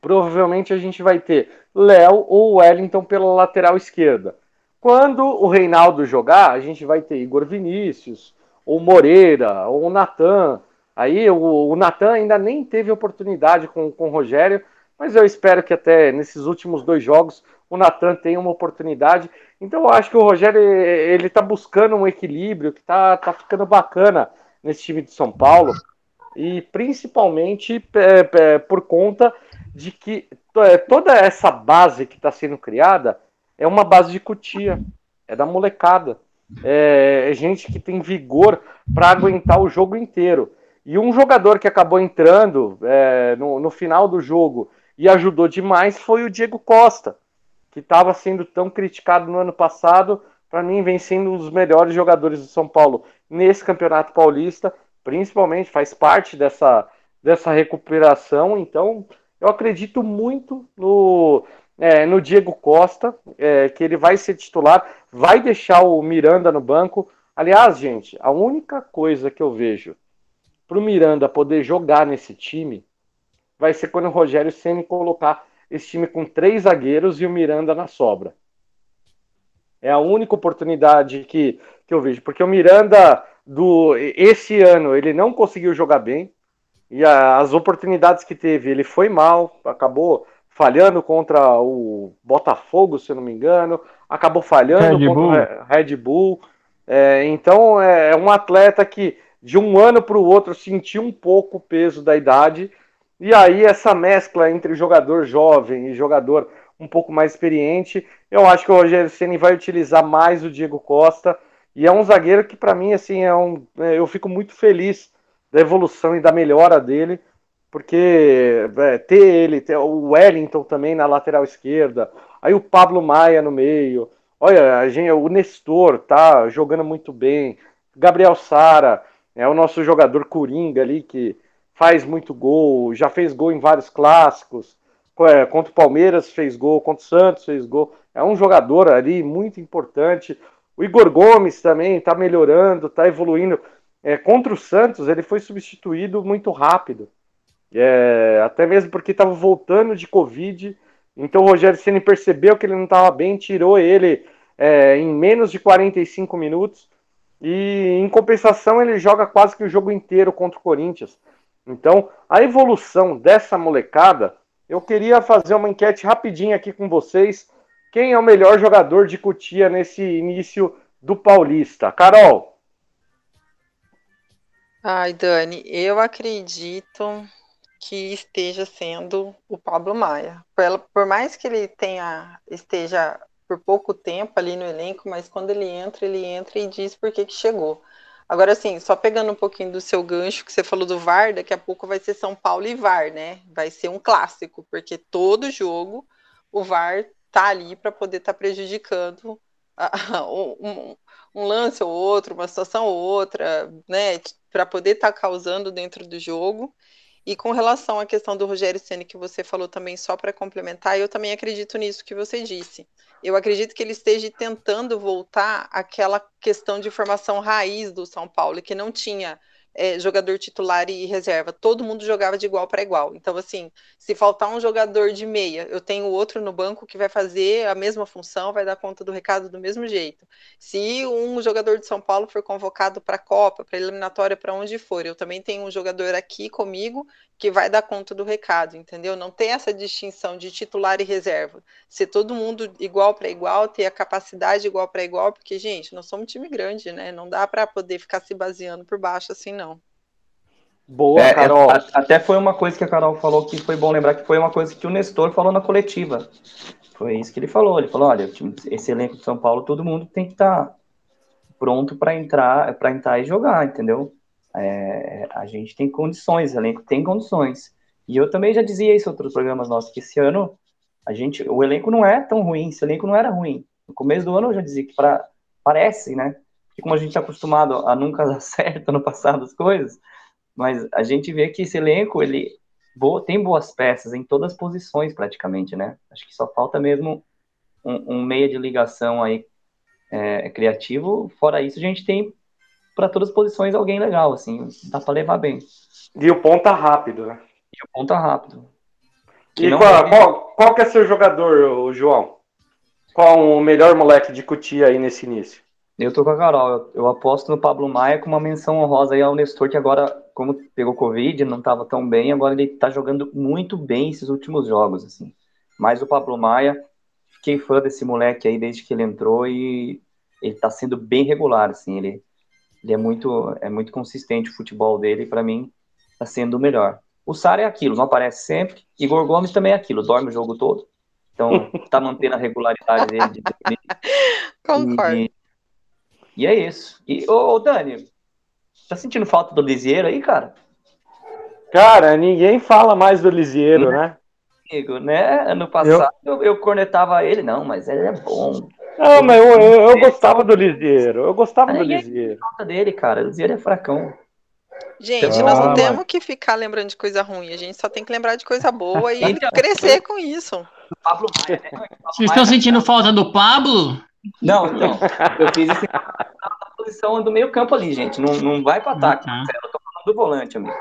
provavelmente a gente vai ter Léo ou Wellington pela lateral esquerda. Quando o Reinaldo jogar, a gente vai ter Igor Vinícius, ou Moreira, ou Natan. Aí o, o Natan ainda nem teve oportunidade com, com o Rogério, mas eu espero que até nesses últimos dois jogos o Natan tenha uma oportunidade. Então eu acho que o Rogério ele está buscando um equilíbrio que está tá ficando bacana nesse time de São Paulo e principalmente é, é, por conta de que é, toda essa base que está sendo criada é uma base de cutia, é da molecada. É, é gente que tem vigor para aguentar o jogo inteiro. E um jogador que acabou entrando é, no, no final do jogo e ajudou demais foi o Diego Costa, que estava sendo tão criticado no ano passado. Para mim, vem sendo um dos melhores jogadores do São Paulo nesse campeonato paulista, principalmente faz parte dessa, dessa recuperação. Então, eu acredito muito no, é, no Diego Costa, é, que ele vai ser titular, vai deixar o Miranda no banco. Aliás, gente, a única coisa que eu vejo para o Miranda poder jogar nesse time vai ser quando o Rogério Ceni colocar esse time com três zagueiros e o Miranda na sobra. É a única oportunidade que, que eu vejo, porque o Miranda do esse ano ele não conseguiu jogar bem e a, as oportunidades que teve ele foi mal, acabou falhando contra o Botafogo, se eu não me engano, acabou falhando Red contra o Red Bull. É, então é, é um atleta que de um ano para o outro sentiu um pouco o peso da idade. E aí essa mescla entre jogador jovem e jogador um pouco mais experiente, eu acho que o Rogério Ceni vai utilizar mais o Diego Costa. E é um zagueiro que para mim assim é um, é, eu fico muito feliz da evolução e da melhora dele porque é, ter ele, ter o Wellington também na lateral esquerda, aí o Pablo Maia no meio, olha, a gente, o Nestor tá jogando muito bem, Gabriel Sara é o nosso jogador coringa ali que faz muito gol, já fez gol em vários clássicos, é, contra o Palmeiras fez gol, contra o Santos fez gol, é um jogador ali muito importante. O Igor Gomes também está melhorando, está evoluindo. É, contra o Santos, ele foi substituído muito rápido. É, até mesmo porque estava voltando de Covid. Então o Rogério Ceni percebeu que ele não estava bem, tirou ele é, em menos de 45 minutos. E em compensação, ele joga quase que o jogo inteiro contra o Corinthians. Então, a evolução dessa molecada, eu queria fazer uma enquete rapidinha aqui com vocês quem é o melhor jogador de Cutia nesse início do Paulista? Carol. Ai, Dani, eu acredito que esteja sendo o Pablo Maia. Por, mais que ele tenha esteja por pouco tempo ali no elenco, mas quando ele entra, ele entra e diz por que, que chegou. Agora, assim, só pegando um pouquinho do seu gancho que você falou do VAR, daqui a pouco vai ser São Paulo e VAR, né? Vai ser um clássico, porque todo jogo o VAR tá ali para poder estar tá prejudicando um, um, lance ou outro, uma situação ou outra, né, para poder estar tá causando dentro do jogo. E com relação à questão do Rogério Ceni que você falou também, só para complementar, eu também acredito nisso que você disse. Eu acredito que ele esteja tentando voltar àquela questão de formação raiz do São Paulo, que não tinha é, jogador titular e reserva. Todo mundo jogava de igual para igual. Então, assim, se faltar um jogador de meia, eu tenho outro no banco que vai fazer a mesma função, vai dar conta do recado do mesmo jeito. Se um jogador de São Paulo for convocado para a Copa, para eliminatória, para onde for, eu também tenho um jogador aqui comigo que vai dar conta do recado, entendeu? Não ter essa distinção de titular e reserva. Ser todo mundo igual para igual, ter a capacidade igual para igual, porque, gente, nós somos um time grande, né? Não dá para poder ficar se baseando por baixo assim, não. Boa, é, é Carol. É, até foi uma coisa que a Carol falou que foi bom lembrar que foi uma coisa que o Nestor falou na coletiva. Foi isso que ele falou. Ele falou: olha, esse elenco de São Paulo, todo mundo tem que estar tá pronto para entrar, para entrar e jogar, entendeu? É, a gente tem condições, o elenco tem condições. E eu também já dizia isso em outros programas nossos, que esse ano a gente, o elenco não é tão ruim, esse elenco não era ruim. No começo do ano eu já dizia que pra, parece, né? Que como a gente está acostumado a nunca dar certo no passado as coisas, mas a gente vê que esse elenco, ele tem boas peças em todas as posições praticamente, né? Acho que só falta mesmo um, um meia de ligação aí é, criativo. Fora isso, a gente tem para todas as posições alguém legal, assim, dá para levar bem. E o ponta rápido, né? E o ponta rápido. E qual, qual, qual, que é seu jogador, João? Qual o melhor moleque de cutia aí nesse início? Eu tô com a Carol, eu, eu, aposto no Pablo Maia com uma menção honrosa aí ao Nestor, que agora, como pegou Covid, não tava tão bem, agora ele tá jogando muito bem esses últimos jogos, assim. Mas o Pablo Maia, fiquei fã desse moleque aí desde que ele entrou e ele tá sendo bem regular, assim, ele ele é muito, é muito consistente o futebol dele, para mim, está sendo o melhor. O Sara é aquilo, não aparece sempre. Igor Gomes também é aquilo, dorme o jogo todo. Então, tá mantendo a regularidade dele. De Concordo. E, e, é isso. E, ô, ô, Dani, tá sentindo falta do Lisieiro aí, cara? Cara, ninguém fala mais do Lisieiro, né? Amigo, né? Ano passado eu... Eu, eu cornetava ele, não, mas ele é bom. Não, mas eu, eu, eu gostava do Lisieiro. Eu gostava do Lisieiro. falta dele, cara. O Lisieiro é fracão. Gente, ah, nós não temos que ficar lembrando de coisa ruim, a gente só tem que lembrar de coisa boa e então, crescer com isso. Pablo Maia, né? Vocês estão sentindo falta do Pablo? Não, então. Eu fiz isso na posição do meio campo ali, gente. Não, não vai para ataque, uhum. Eu tô falando do volante, amigo.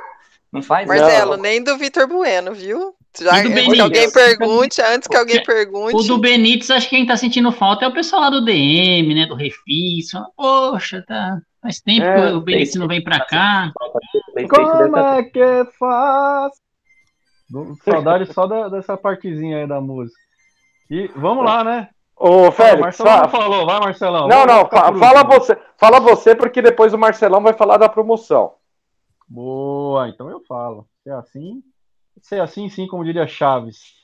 Não faz Marcelo, não. nem do Vitor Bueno, viu? Já, antes que alguém pergunte, antes que alguém pergunte. O do Benítez, acho que quem tá sentindo falta é o pessoal lá do DM, né? Do Refis. Poxa, tá. Faz tempo é, que o Benítez não vem pra cá. Como é que faz? Saudade só da, dessa partezinha aí da música. E vamos lá, né? Ô, Félix, Marcelão fala... falou, vai, Marcelão. Não, não, fala você, fala você, porque depois o Marcelão vai falar da promoção. Boa, então eu falo. Se é assim, se é assim, sim, como diria Chaves.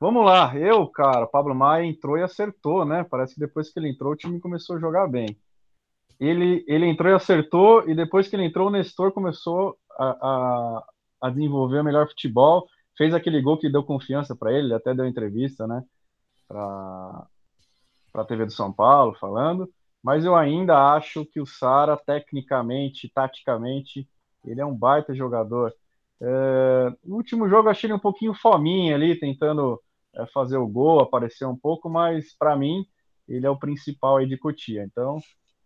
Vamos lá, eu, cara, Pablo Maia entrou e acertou, né? Parece que depois que ele entrou, o time começou a jogar bem. Ele, ele entrou e acertou, e depois que ele entrou, o Nestor começou a, a, a desenvolver o melhor futebol. Fez aquele gol que deu confiança para ele, ele até deu entrevista, né? Para a TV do São Paulo, falando. Mas eu ainda acho que o Sara, tecnicamente, taticamente, ele é um baita jogador. É, no último jogo achei ele um pouquinho fominha ali, tentando é, fazer o gol, aparecer um pouco, mas para mim ele é o principal aí de Cotia. Então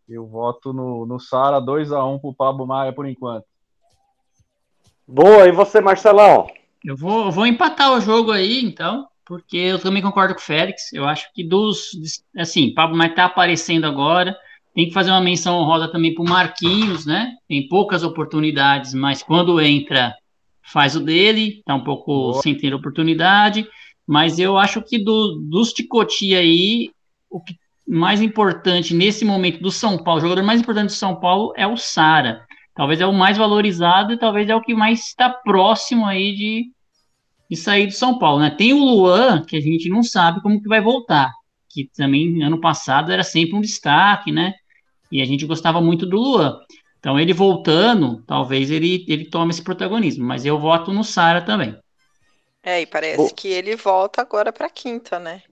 eu voto no, no Sara 2 a 1 para o Pablo Maia por enquanto. Boa, e você, Marcelão? Eu vou, eu vou empatar o jogo aí, então, porque eu também concordo com o Félix. Eu acho que dos. Assim, Pablo Maia tá aparecendo agora. Tem que fazer uma menção honrosa também para o Marquinhos, né? Tem poucas oportunidades, mas quando entra, faz o dele, tá um pouco Boa. sem ter oportunidade. Mas eu acho que do, dos Ticoti aí, o que mais importante nesse momento do São Paulo, o jogador mais importante do São Paulo é o Sara. Talvez é o mais valorizado e talvez é o que mais está próximo aí de, de sair do São Paulo, né? Tem o Luan, que a gente não sabe como que vai voltar, que também ano passado era sempre um destaque, né? E a gente gostava muito do Luan. Então ele voltando, talvez ele, ele tome esse protagonismo, mas eu voto no Sara também. É, e parece que ele volta agora para quinta, né?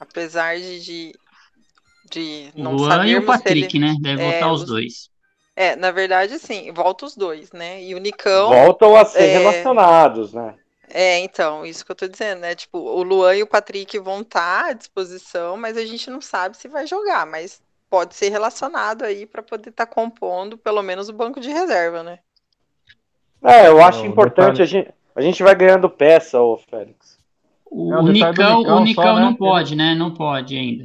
Apesar de, de, de não Luan sabermos e o Patrick, ele... né? Deve é, voltar os os... dois. É, na verdade, sim, volta os dois, né? E o Nicão. Voltam a ser é... relacionados, né? É, então, isso que eu tô dizendo, né? Tipo, o Luan e o Patrick vão estar à disposição, mas a gente não sabe se vai jogar, mas pode ser relacionado aí para poder estar tá compondo pelo menos o banco de reserva, né? É, eu acho importante, a gente, a gente vai ganhando peça, ô Félix. O, é, o Nicão, Nicão, o Nicão só, não né? pode, né? Não pode ainda.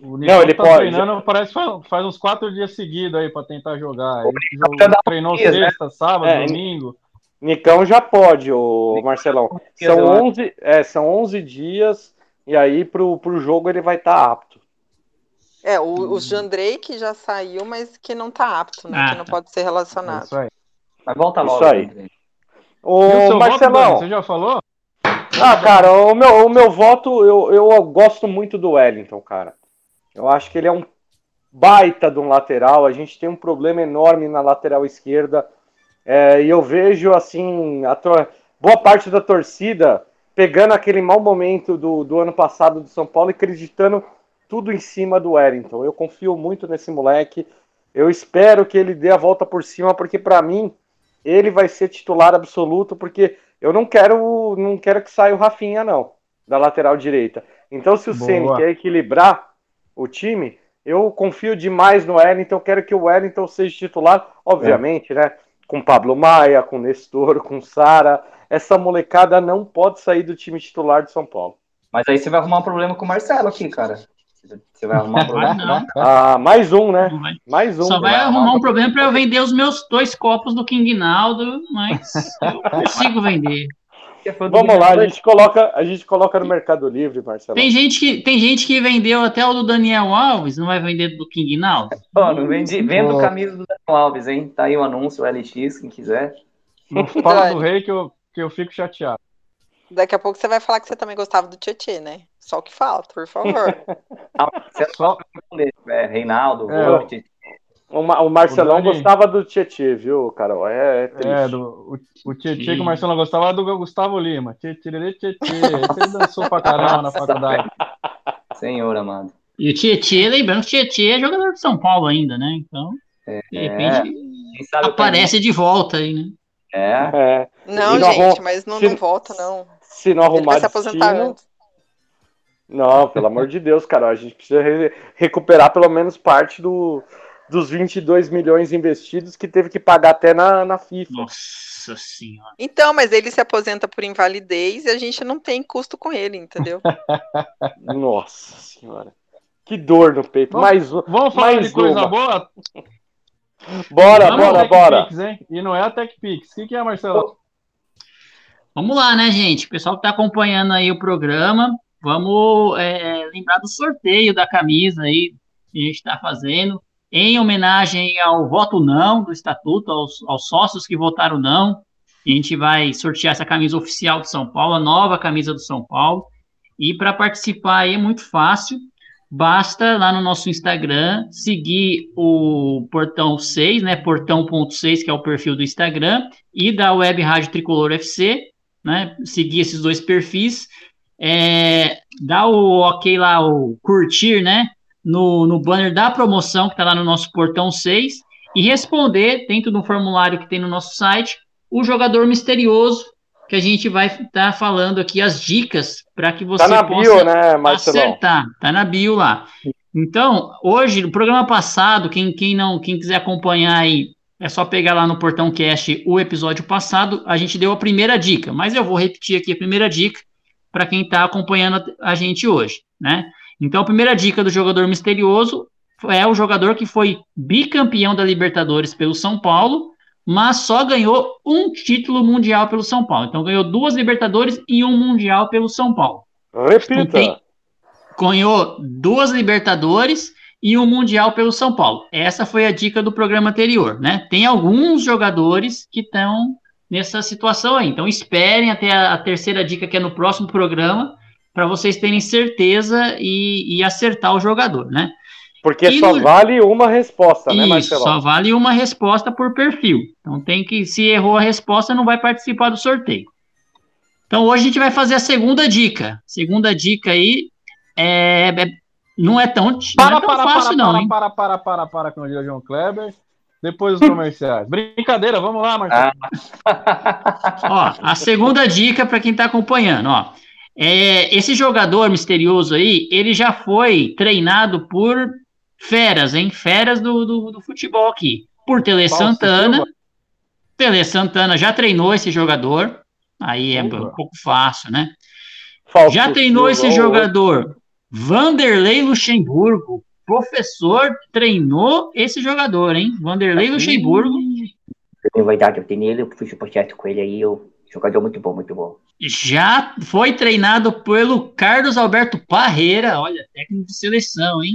O Nicão não, ele tá pode. treinando, parece faz, faz uns quatro dias seguidos aí para tentar jogar. Ele jogou, treinou dias, sexta, né? sábado, é, domingo. Nicão já pode, o Marcelão. São 11, é, são 11 dias e aí pro, pro jogo ele vai estar tá apto. É, o, o Jandrei que já saiu, mas que não tá apto, né? Ah, que não tá. pode ser relacionado. É isso aí. Mas volta logo. Isso aí. O Marcelão. Voto, você já falou? Ah, cara, o meu, o meu voto, eu, eu gosto muito do Wellington, cara. Eu acho que ele é um baita de um lateral. A gente tem um problema enorme na lateral esquerda. É, e eu vejo, assim, a boa parte da torcida pegando aquele mau momento do, do ano passado do São Paulo e acreditando tudo em cima do Wellington. Eu confio muito nesse moleque. Eu espero que ele dê a volta por cima, porque para mim ele vai ser titular absoluto, porque eu não quero não quero que saia o Rafinha não, da lateral direita. Então se o Ceni quer equilibrar o time, eu confio demais no Wellington, eu quero que o Wellington seja titular, obviamente, é. né? Com Pablo Maia, com Nestor, com Sara, essa molecada não pode sair do time titular de São Paulo. Mas aí você vai arrumar um problema com o Marcelo aqui, cara. Você vai arrumar um problema? Ah, mais um, né? Mais um. Só vai arrumar um problema para eu vender os meus dois copos do King Naldo, mas eu consigo vender. Vamos lá, a gente, coloca, a gente coloca no Mercado Livre, Marcelo. Tem gente, que, tem gente que vendeu até o do Daniel Alves, não vai vender do King Naldo? Oh, não vendi, vendo camisa do Daniel Alves, hein? Tá aí o anúncio, o LX, quem quiser. Não fala do rei que eu, que eu fico chateado. Daqui a pouco você vai falar que você também gostava do Tietê, né? Só o que falta, por favor. você é só é, Reinaldo, é, o, o Marcelão o Dani... gostava do Tietê, viu, Carol? É, é triste. É, do, o, o Tietê que o Marcelão gostava do Gustavo Lima. Tietê, Tietê. Esse dançou pra caramba na faculdade. Senhor amado. E o Tietê, lembrando que o Tietê é jogador de São Paulo ainda, né? Então, de é. repente, aparece de volta aí, né? É. é. Não, gente, mas não, se, não volta, não. Se não arrumar Ele vai se aposentar destino, antes. Não, pelo amor de Deus, cara. A gente precisa re recuperar pelo menos parte do, dos 22 milhões investidos que teve que pagar até na, na FIFA. Nossa senhora. Então, mas ele se aposenta por invalidez e a gente não tem custo com ele, entendeu? Nossa senhora. Que dor no peito. Vamos, mais um. Vamos falar mais de coisa uma. boa? Bora, Vamos bora, bora. Pix, hein? E não é a TechPix. O que, que é, Marcelo? Vamos lá, né, gente? O pessoal que está acompanhando aí o programa, vamos é, lembrar do sorteio da camisa aí que a gente está fazendo, em homenagem ao voto não do Estatuto, aos, aos sócios que votaram não. A gente vai sortear essa camisa oficial do São Paulo, a nova camisa do São Paulo. E para participar aí é muito fácil. basta lá no nosso Instagram seguir o Portão 6, né? Portão.6, que é o perfil do Instagram, e da Web Rádio Tricolor FC, né? Seguir esses dois perfis. É, dá o ok lá, o curtir, né? No, no banner da promoção que está lá no nosso Portão 6 e responder dentro do formulário que tem no nosso site o jogador misterioso que a gente vai estar tá falando aqui as dicas para que você tá na possa bio, né, Marcelão? acertar. Tá na bio lá. Então, hoje, no programa passado, quem, quem não, quem quiser acompanhar aí, é só pegar lá no Portão Cast o episódio passado, a gente deu a primeira dica, mas eu vou repetir aqui a primeira dica para quem está acompanhando a gente hoje, né? Então, a primeira dica do jogador misterioso é o jogador que foi bicampeão da Libertadores pelo São Paulo mas só ganhou um título mundial pelo São Paulo. Então ganhou duas Libertadores e um Mundial pelo São Paulo. Repita. Então, tem, ganhou duas Libertadores e um Mundial pelo São Paulo. Essa foi a dica do programa anterior, né? Tem alguns jogadores que estão nessa situação aí. Então esperem até a, a terceira dica que é no próximo programa para vocês terem certeza e, e acertar o jogador, né? Porque e só no... vale uma resposta, né, Marcelo? Só vale uma resposta por perfil. Então tem que, se errou a resposta, não vai participar do sorteio. Então hoje a gente vai fazer a segunda dica. Segunda dica aí é, é não é tão, para, não é tão para, fácil, para, não, para, hein? Para, para, para, para, com o João Kleber. Depois os comerciais. Brincadeira, vamos lá, Marcelo. ó, a segunda dica para quem está acompanhando, ó. É, esse jogador misterioso aí, ele já foi treinado por feras, hein? Feras do, do, do futebol aqui. Por Tele Santana. Tele Santana já treinou esse jogador. Aí é um pouco fácil, né? Falso já treinou esse jogador. Vanderlei Luxemburgo. Professor treinou esse jogador, hein? Vanderlei Luxemburgo. Eu tenho verdade, eu tenho ele, eu fiz o projeto com ele aí, eu jogador muito bom, muito bom. Já foi treinado pelo Carlos Alberto Parreira, olha, técnico de seleção, hein?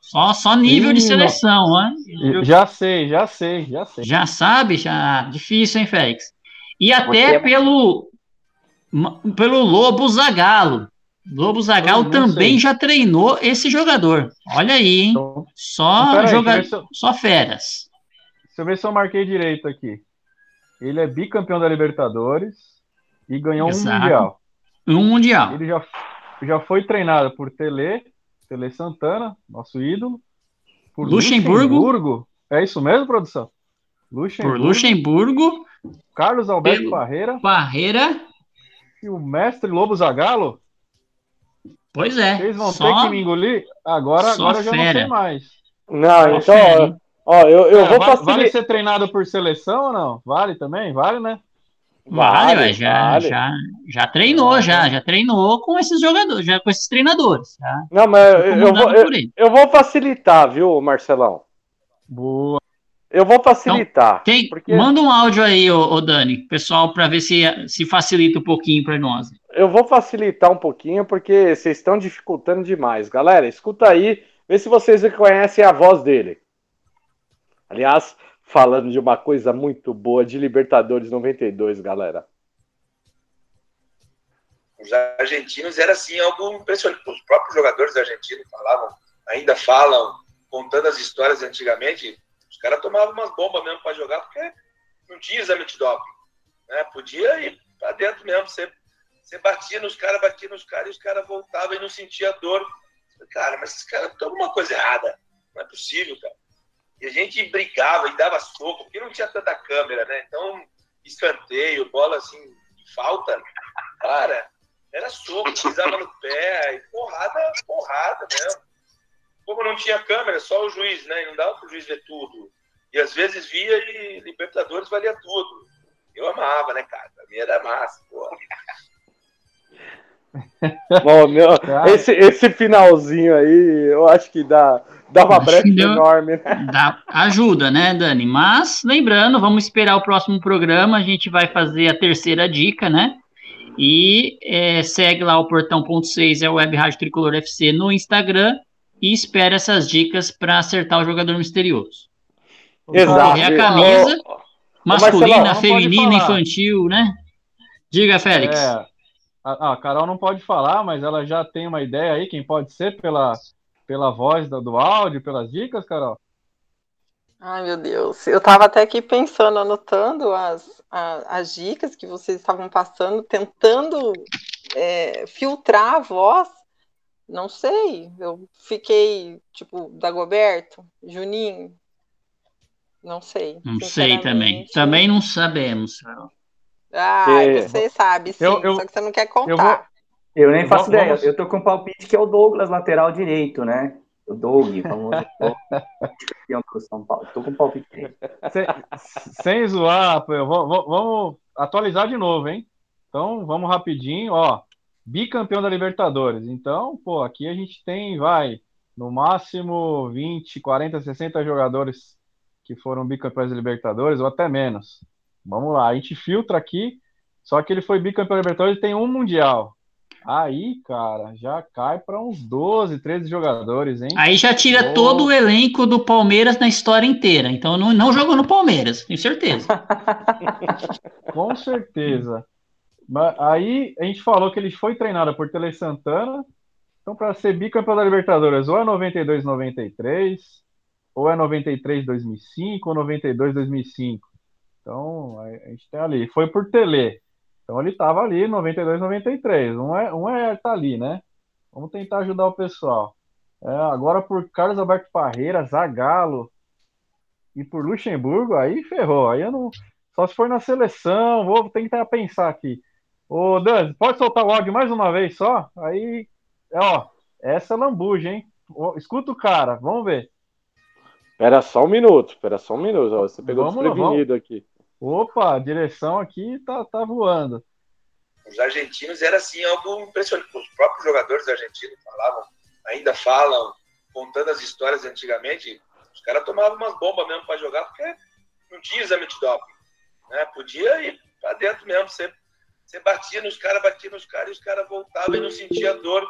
Só, só nível Ih, de seleção, né? Já sei, já sei, já sei. Já sabe? Já difícil, hein, Félix? E até Você... pelo pelo Lobo Zagalo. Lobo Zagalo também sei. já treinou esse jogador. Olha aí, hein? Então, só então, eu... só feras. Deixa eu ver se eu marquei direito aqui. Ele é bicampeão da Libertadores e ganhou Exato. um mundial. Um mundial. Ele já, já foi treinado por Tele, Tele Santana, nosso ídolo. Por Luxemburgo. Luxemburgo. É isso mesmo, produção? Luxemburgo. Por Luxemburgo. Carlos Alberto Barreira. Barreira. E o mestre Lobo Zagalo. Pois é. Vocês vão só... ter que me engolir? Agora, agora eu já não sei mais. Não, só então, ó, eu, eu é, vou vale, vale ser treinado por seleção ou não? Vale também? Vale, né? Vale, vale, já, vale. já, já treinou, já, já treinou com esses jogadores, já com esses treinadores. Já. Não, mas eu vou, eu, eu, vou facilitar, viu, Marcelão? Boa. Eu vou facilitar. Então, tem, porque... Manda um áudio aí, ô, ô Dani, pessoal, para ver se, se facilita um pouquinho para nós. Eu vou facilitar um pouquinho, porque vocês estão dificultando demais. Galera, escuta aí, vê se vocês reconhecem a voz dele. Aliás, falando de uma coisa muito boa de Libertadores 92, galera. Os argentinos era assim algo impressionante. Os próprios jogadores argentinos falavam, ainda falam, contando as histórias antigamente. Os caras tomavam umas bombas mesmo para jogar porque não tinha exame de doping. Né? Podia ir para dentro mesmo. Você, você batia nos caras, batia nos caras e os caras voltavam e não sentia dor. Cara, mas esses caras estão alguma coisa errada. Não é possível, cara. E a gente brigava e dava soco, porque não tinha tanta câmera, né? Então, escanteio, bola assim, falta, cara, era soco, pisava no pé, e porrada, porrada mesmo. Como não tinha câmera, só o juiz, né? E não dava pro juiz ver tudo. E às vezes via e Libertadores valia tudo. Eu amava, né, cara? Pra mim era massa, porra. Bom, meu, esse, esse finalzinho aí, eu acho que dá, dá uma brecha enorme. Né? Dá, ajuda, né, Dani? Mas, lembrando, vamos esperar o próximo programa, a gente vai fazer a terceira dica, né? E é, segue lá o portão.6, é o Web Rádio Tricolor FC no Instagram e espera essas dicas para acertar o jogador misterioso. Exato. É a camisa masculina, feminina, infantil, né? Diga, Félix. É, a, a Carol não pode falar, mas ela já tem uma ideia aí, quem pode ser pela, pela voz do, do áudio, pelas dicas, Carol? Ai, meu Deus. Eu estava até aqui pensando, anotando as, as, as, dicas que vocês estavam passando, tentando é, filtrar a voz. Não sei. Eu fiquei, tipo, Dagoberto, Juninho. Não sei. Não sei também. Também não sabemos, Carol. Ah, é. você sabe, sim, eu, eu, só que você não quer contar. Eu, vou, eu nem faço Vamos. ideia. Eu tô com o palpite que é o Douglas, lateral direito, né? O Doug, famoso campeão do São Paulo. Tô com o palpite sem, sem zoar, vamos atualizar de novo, hein? Então, vamos rapidinho, ó. Bicampeão da Libertadores. Então, pô, aqui a gente tem, vai, no máximo 20, 40, 60 jogadores que foram bicampeões da Libertadores, ou até menos. Vamos lá, a gente filtra aqui, só que ele foi bicampeão da Libertadores e tem um Mundial. Aí, cara, já cai para uns 12, 13 jogadores, hein? Aí já tira oh. todo o elenco do Palmeiras na história inteira. Então não, não jogou no Palmeiras, tenho certeza. Com certeza. Mas aí a gente falou que ele foi treinado por Tele Santana. Então, para ser bicampeão da Libertadores, ou é 92, 93, ou é 93, 2005, ou 92, 2005. Então, a gente tem ali. Foi por Tele. Então ele estava ali 92, 93. Um é, um é tá ali, né? Vamos tentar ajudar o pessoal. É, agora por Carlos Alberto Parreira, Zagallo e por Luxemburgo, aí ferrou. Aí eu não. Só se for na seleção, vou tentar pensar aqui. Ô, Dan, pode soltar o áudio mais uma vez só? Aí, ó, essa é lambuja, hein? Escuta o cara, vamos ver. Espera só um minuto, espera só um minuto. Ó, você pegou vamos desprevenido aqui. Opa, a direção aqui tá, tá voando. Os argentinos era assim algo impressionante. Os próprios jogadores argentinos falavam, ainda falam, contando as histórias antigamente. Os caras tomavam umas bombas mesmo para jogar porque não tinha exame de doping. Né? Podia ir para dentro mesmo. Você, você batia nos caras, batia nos caras e os caras voltavam e não sentia dor.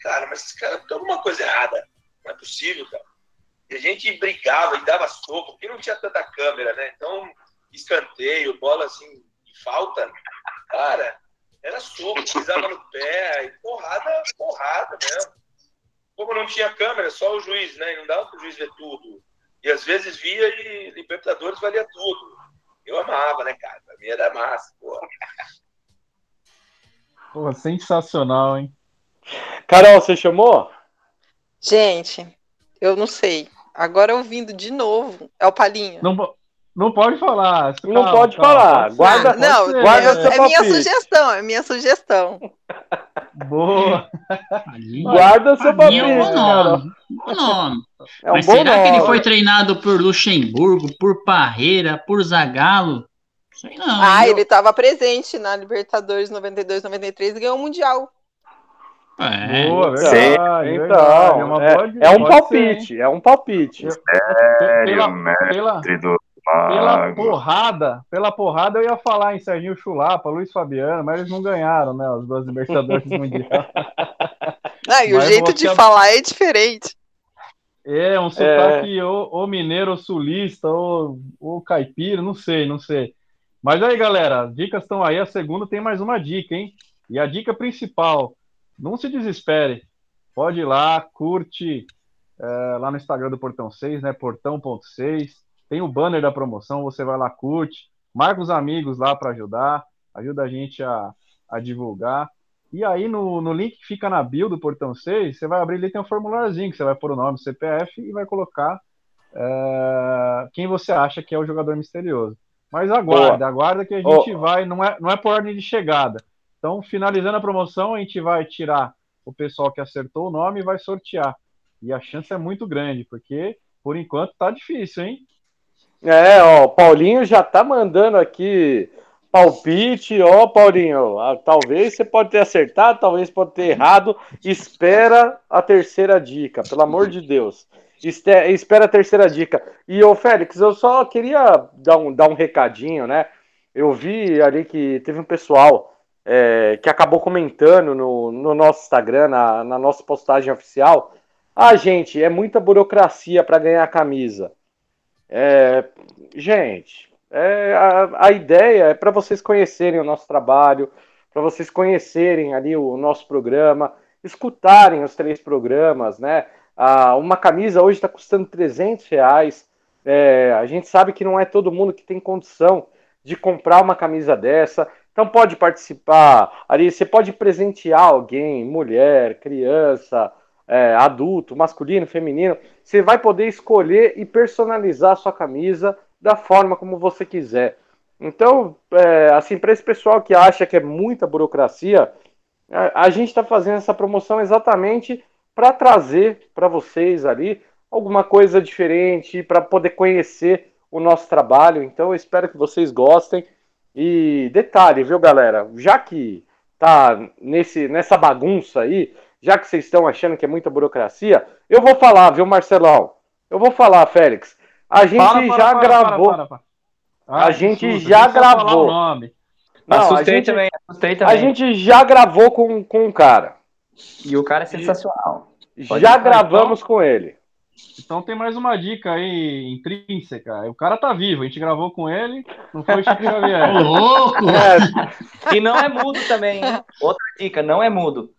Cara, mas esse cara tem alguma coisa errada. Não é possível, cara. E a gente brigava e dava soco, porque não tinha tanta câmera, né? Então escanteio, bola assim, de falta, cara, era soco, pisava no pé, e porrada, porrada mesmo. Como não tinha câmera, só o juiz, né? Não dava para o juiz ver tudo. E às vezes via e Libertadores valia tudo. Eu amava, né, cara? Pra mim era massa, porra. Pô, sensacional, hein? Carol, você chamou? Gente, eu não sei. Agora ouvindo de novo, é o Palinho. Não, não pode falar. Calma, não pode calma, falar. Pode guarda, não, ser, guarda é, é minha sugestão, é minha sugestão. Boa. guarda seu papel. É um nome. Um nome. É um Mas será nome. que ele foi treinado por Luxemburgo, por Parreira, por Zagallo? Sei não. Ah, ele estava presente na Libertadores 92, 93 e ganhou o Mundial. É, boa, verdade, então, verdade. É, é, é um palpite, ser, é um palpite. Sério, pela, pela, do pela porrada, pela porrada eu ia falar em Serginho Chulapa, Luiz Fabiano, mas eles não ganharam, né? Os dois Libertadores Mundial. Ah, e o jeito de falar é diferente. É, um sotaque é... Ou, ou, mineiro, ou sulista, ou, ou caipira, não sei, não sei. Mas aí, galera, as dicas estão aí. A segunda tem mais uma dica, hein? E a dica principal: não se desespere. Pode ir lá, curte é, lá no Instagram do Portão 6, né? Portão.6 tem o banner da promoção, você vai lá, curte, marca os amigos lá para ajudar, ajuda a gente a, a divulgar. E aí no, no link que fica na bio do Portão 6, você vai abrir ali, tem um formuláriozinho que você vai pôr o nome, o CPF e vai colocar é, quem você acha que é o jogador misterioso. Mas aguarda, Boa. aguarda que a gente oh. vai, não é, não é por ordem de chegada. Então, finalizando a promoção, a gente vai tirar o pessoal que acertou o nome e vai sortear. E a chance é muito grande, porque por enquanto tá difícil, hein? É, ó, Paulinho já tá mandando aqui palpite, ó, Paulinho, talvez você pode ter acertado, talvez pode ter errado. Espera a terceira dica, pelo amor de Deus. espera a terceira dica. E, ô, Félix, eu só queria dar um, dar um recadinho, né? Eu vi ali que teve um pessoal é, que acabou comentando no, no nosso Instagram, na, na nossa postagem oficial. Ah, gente, é muita burocracia para ganhar a camisa. É, gente, é, a, a ideia é para vocês conhecerem o nosso trabalho, para vocês conhecerem ali o nosso programa, escutarem os três programas, né? Ah, uma camisa hoje está custando 300 reais. É, a gente sabe que não é todo mundo que tem condição de comprar uma camisa dessa. Então pode participar. Ali você pode presentear alguém, mulher, criança, é, adulto, masculino, feminino. Você vai poder escolher e personalizar a sua camisa da forma como você quiser. Então, é, assim, para esse pessoal que acha que é muita burocracia, a, a gente está fazendo essa promoção exatamente para trazer para vocês ali alguma coisa diferente, para poder conhecer o nosso trabalho. Então, eu espero que vocês gostem. E detalhe, viu, galera? Já que tá nesse, nessa bagunça aí, já que vocês estão achando que é muita burocracia, eu vou falar, viu, Marcelão? Eu vou falar, Félix. A gente para, para, já para, gravou. Ah, a gente já gravou. Não, assustei, gente, também, assustei também. A gente já gravou com, com um cara. E o cara é sensacional. Pode já gravamos então, com ele. Então tem mais uma dica aí intrínseca. O cara tá vivo, a gente gravou com ele, não foi o Chico Xavier. louco! É. E não é mudo também. Outra dica, não é mudo.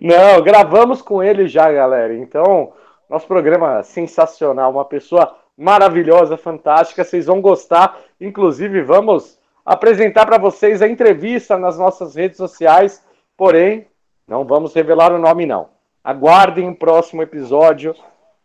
Não, gravamos com ele já, galera. Então, nosso programa sensacional, uma pessoa maravilhosa, fantástica, vocês vão gostar. Inclusive, vamos apresentar para vocês a entrevista nas nossas redes sociais, porém, não vamos revelar o nome não. Aguardem o próximo episódio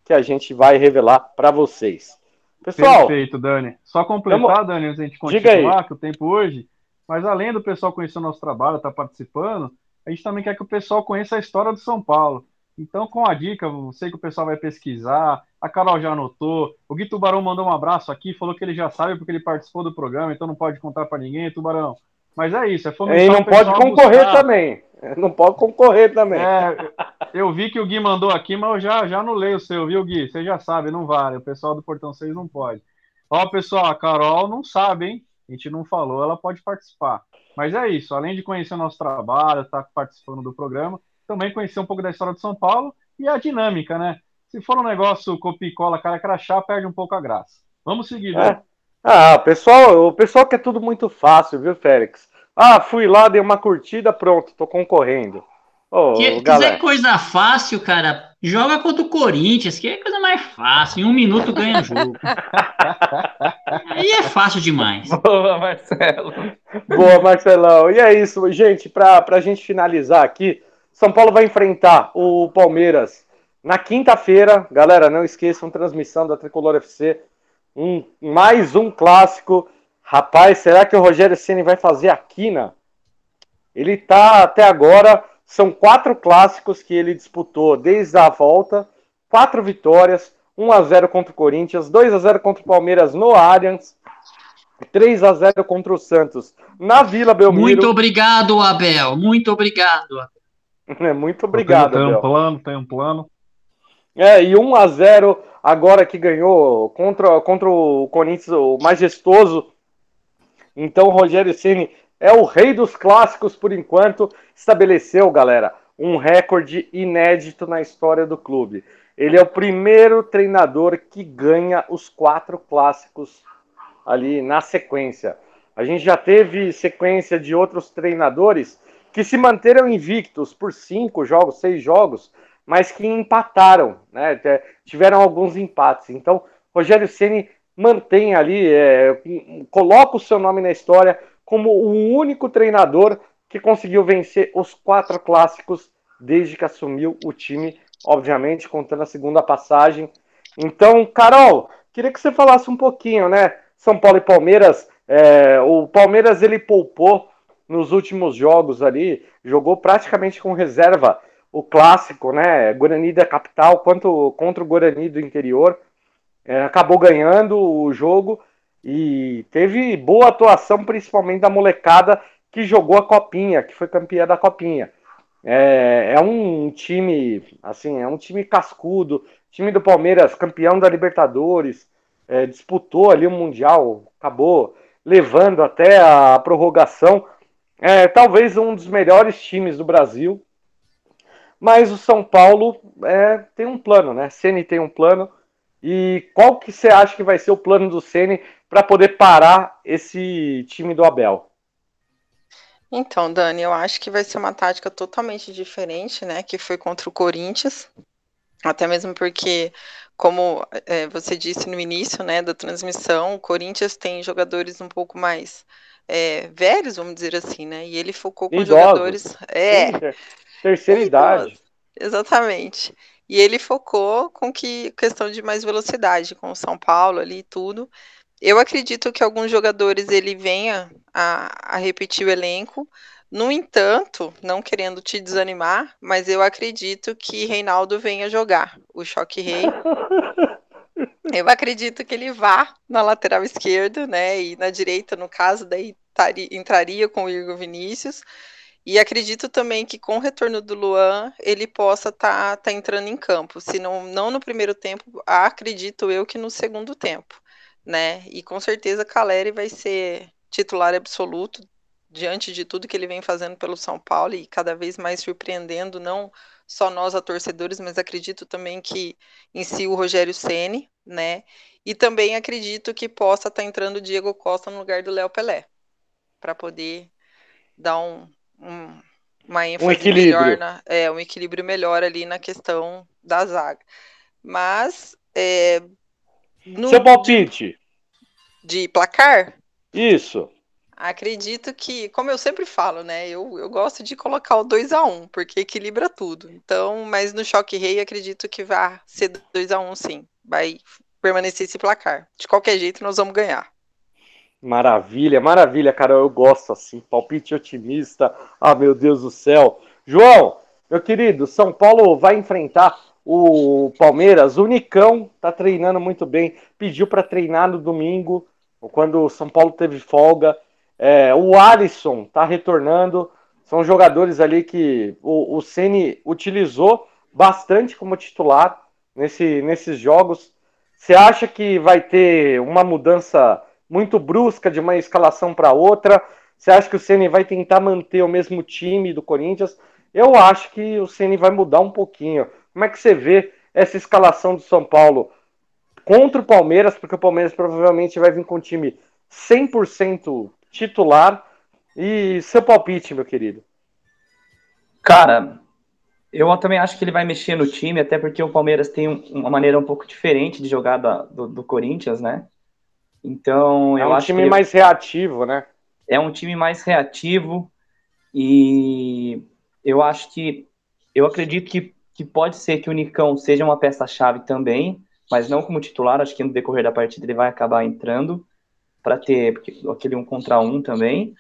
que a gente vai revelar para vocês. Pessoal, perfeito, Dani. Só completar. Dani, antes a gente continuar, que o tempo hoje, mas além do pessoal conhecer o nosso trabalho, estar tá participando, a gente também quer que o pessoal conheça a história do São Paulo. Então, com a dica, eu sei que o pessoal vai pesquisar, a Carol já anotou, o Gui Tubarão mandou um abraço aqui, falou que ele já sabe porque ele participou do programa, então não pode contar para ninguém, Tubarão. Mas é isso, é fomentar E não pode concorrer buscar... também. Não pode concorrer também. É, eu vi que o Gui mandou aqui, mas eu já, já não leio o seu, viu, Gui? Você já sabe, não vale. O pessoal do Portão 6 não pode. Ó, pessoal, a Carol não sabe, hein? A gente não falou, ela pode participar. Mas é isso, além de conhecer o nosso trabalho, estar tá participando do programa, também conhecer um pouco da história de São Paulo e a dinâmica, né? Se for um negócio copia e cola, cara crachá, perde um pouco a graça. Vamos seguir, né? É. Ah, pessoal, o pessoal quer tudo muito fácil, viu, Félix? Ah, fui lá, dei uma curtida, pronto, tô concorrendo. Oh, que, quiser coisa fácil, cara, joga contra o Corinthians, que é coisa mais fácil. Em um minuto ganha jogo. Aí é fácil demais. Boa, Marcelo. Boa, Marcelão. E é isso, gente. Para a gente finalizar aqui, São Paulo vai enfrentar o Palmeiras na quinta-feira, galera, não esqueçam, transmissão da Tricolor FC. Um, mais um clássico. Rapaz, será que o Rogério Ceni vai fazer a quina? Ele tá até agora. São quatro clássicos que ele disputou desde a volta. Quatro vitórias. 1 a 0 contra o Corinthians, 2 a 0 contra o Palmeiras no Allianz, 3 a 0 contra o Santos na Vila Belmiro. Muito obrigado, Abel. Muito obrigado. É, muito obrigado, tem, tem um plano, tem um plano. É, e 1 a 0 agora que ganhou contra, contra o Corinthians, o majestoso. Então Rogério Ceni é o rei dos clássicos por enquanto. Estabeleceu, galera, um recorde inédito na história do clube. Ele é o primeiro treinador que ganha os quatro clássicos ali na sequência. A gente já teve sequência de outros treinadores que se manteram invictos por cinco jogos, seis jogos, mas que empataram, né? Tiveram alguns empates. Então, Rogério Ceni mantém ali, é, coloca o seu nome na história como o único treinador que conseguiu vencer os quatro clássicos desde que assumiu o time, obviamente contando a segunda passagem. Então, Carol, queria que você falasse um pouquinho, né? São Paulo e Palmeiras. É, o Palmeiras ele poupou nos últimos jogos ali, jogou praticamente com reserva o clássico, né? Guarani da capital quanto contra o Guarani do interior. É, acabou ganhando o jogo e teve boa atuação, principalmente da molecada que jogou a Copinha, que foi campeã da Copinha. É, é um time, assim, é um time cascudo, time do Palmeiras, campeão da Libertadores, é, disputou ali o Mundial, acabou levando até a prorrogação. É, talvez um dos melhores times do Brasil, mas o São Paulo é, tem um plano, né? Ceni tem um plano. E qual que você acha que vai ser o plano do Ceni para poder parar esse time do Abel? Então, Dani, eu acho que vai ser uma tática totalmente diferente, né? Que foi contra o Corinthians. Até mesmo porque, como é, você disse no início né, da transmissão, o Corinthians tem jogadores um pouco mais é, velhos, vamos dizer assim, né? E ele focou com Idosos. jogadores. É, ter- terceira idade. Exatamente. E ele focou com que questão de mais velocidade, com o São Paulo ali e tudo. Eu acredito que alguns jogadores ele venha a, a repetir o elenco. No entanto, não querendo te desanimar, mas eu acredito que Reinaldo venha jogar o Choque Rei. Eu acredito que ele vá na lateral esquerda, né? E na direita, no caso, daí tari- entraria com o Igor Vinícius. E acredito também que com o retorno do Luan, ele possa estar tá, entrando em campo. Se não, não no primeiro tempo, acredito eu que no segundo tempo, né? E com certeza Caleri vai ser titular absoluto diante de tudo que ele vem fazendo pelo São Paulo e cada vez mais surpreendendo não só nós a torcedores, mas acredito também que em si o Rogério Ceni, né? E também acredito que possa estar tá entrando o Diego Costa no lugar do Léo Pelé, para poder dar um, um, uma ênfase equilíbrio. melhor, na, é, um equilíbrio melhor ali na questão da zaga. Mas é, no, Seu palpite. de placar, Isso. Acredito que, como eu sempre falo, né? Eu, eu gosto de colocar o 2 a 1 porque equilibra tudo. Então, mas no choque rei, acredito que vai ser 2 a 1 sim. Vai permanecer esse placar. De qualquer jeito, nós vamos ganhar. Maravilha, maravilha, cara. Eu gosto assim. Palpite otimista. Ah, meu Deus do céu. João, meu querido, São Paulo vai enfrentar o Palmeiras. O Nicão tá treinando muito bem. Pediu para treinar no domingo, quando o São Paulo teve folga. É, o Alisson tá retornando. São jogadores ali que o, o Ceni utilizou bastante como titular nesse, nesses jogos. Você acha que vai ter uma mudança muito brusca de uma escalação para outra? Você acha que o Ceni vai tentar manter o mesmo time do Corinthians? Eu acho que o Ceni vai mudar um pouquinho. Como é que você vê essa escalação do São Paulo contra o Palmeiras? Porque o Palmeiras provavelmente vai vir com um time 100% titular. E seu palpite, meu querido? Cara, eu também acho que ele vai mexer no time, até porque o Palmeiras tem uma maneira um pouco diferente de jogar da, do, do, Corinthians, né? Então, é eu um acho time mais reativo, né? É um time mais reativo e eu acho que eu acredito que, que pode ser que o Nicão seja uma peça-chave também, mas não como titular. Acho que no decorrer da partida ele vai acabar entrando para ter aquele um contra um também.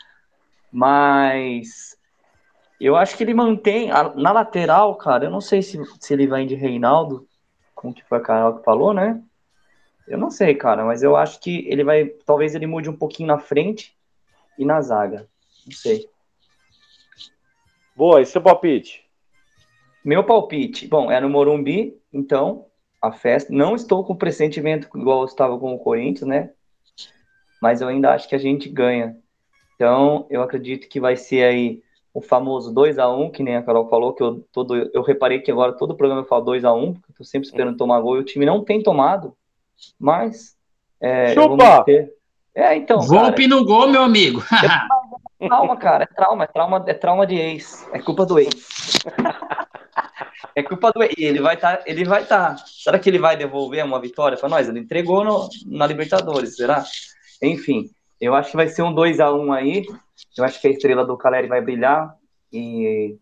Mas eu acho que ele mantém na lateral, cara. Eu não sei se, se ele vai de Reinaldo, como que foi a Carol que falou, né? Eu não sei, cara, mas eu acho que ele vai. Talvez ele mude um pouquinho na frente e na zaga. Não sei. Boa, e seu palpite? Meu palpite, bom, é no Morumbi, então, a festa. Não estou com pressentimento igual eu estava com o Corinthians, né? Mas eu ainda acho que a gente ganha. Então, eu acredito que vai ser aí o famoso 2 a 1 que nem a Carol falou, que eu, todo, eu reparei que agora todo programa eu falo 2 a 1 porque eu tô sempre esperando tomar gol e o time não tem tomado, mas. É, Chupa! É, então. Volpe no gol, meu amigo. é trauma, cara, é trauma, é trauma, é trauma de ex, é culpa do ex. é culpa do. E ele vai estar, tá, ele vai estar. Tá. Será que ele vai devolver uma vitória para nós? Ele entregou no, na Libertadores, será? Enfim, eu acho que vai ser um 2 a 1 aí. Eu acho que a estrela do Caleri vai brilhar e,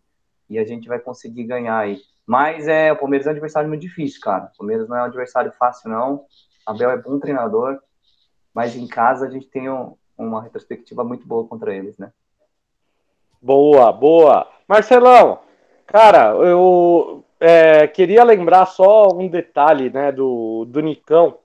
e a gente vai conseguir ganhar aí. Mas é, o Palmeiras é um adversário muito difícil, cara. O Palmeiras não é um adversário fácil, não. Abel é bom treinador, mas em casa a gente tem um, uma retrospectiva muito boa contra eles, né? Boa, boa. Marcelão, cara, eu é, queria lembrar só um detalhe, né, do, do Nicão.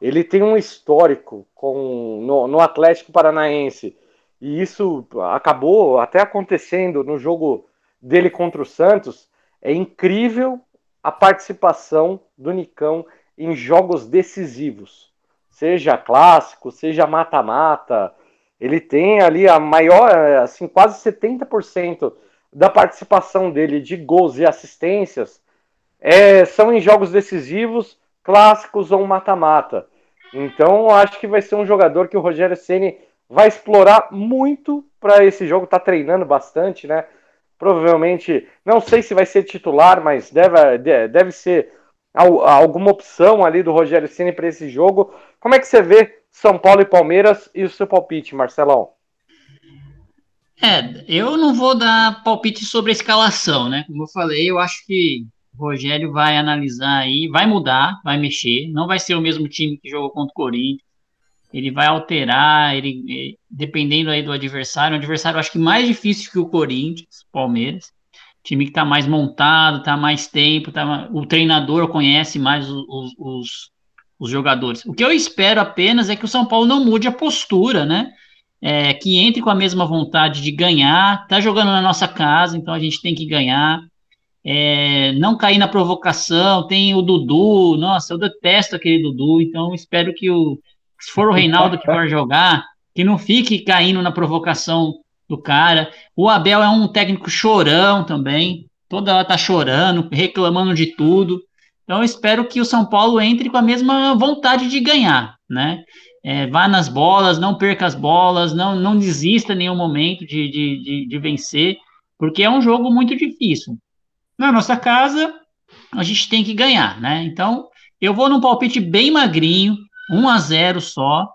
Ele tem um histórico com, no, no Atlético Paranaense. E isso acabou até acontecendo no jogo dele contra o Santos. É incrível a participação do Nicão em jogos decisivos, seja clássico, seja mata-mata. Ele tem ali a maior, assim, quase 70% da participação dele de gols e assistências é, são em jogos decisivos, clássicos ou mata-mata. Então, acho que vai ser um jogador que o Rogério Ceni vai explorar muito para esse jogo. Tá treinando bastante, né? provavelmente, não sei se vai ser titular, mas deve, deve ser alguma opção ali do Rogério Ceni para esse jogo. Como é que você vê São Paulo e Palmeiras e o seu palpite, Marcelão? É, eu não vou dar palpite sobre a escalação, né? Como eu falei, eu acho que o Rogério vai analisar aí, vai mudar, vai mexer. Não vai ser o mesmo time que jogou contra o Corinthians. Ele vai alterar, ele, dependendo aí do adversário. O adversário eu acho que mais difícil que o Corinthians, Palmeiras. Time que está mais montado, está mais tempo, tá, o treinador conhece mais os, os, os jogadores. O que eu espero apenas é que o São Paulo não mude a postura, né? É, que entre com a mesma vontade de ganhar, tá jogando na nossa casa, então a gente tem que ganhar é, não cair na provocação. Tem o Dudu, nossa, eu detesto aquele Dudu, então espero que o, se for o Reinaldo que for jogar, que não fique caindo na provocação do cara. O Abel é um técnico chorão também, toda hora tá chorando, reclamando de tudo. Então espero que o São Paulo entre com a mesma vontade de ganhar, né? É, vá nas bolas, não perca as bolas, não, não desista em nenhum momento de, de, de, de vencer, porque é um jogo muito difícil na nossa casa, a gente tem que ganhar, né? Então, eu vou num palpite bem magrinho, 1 a 0 só,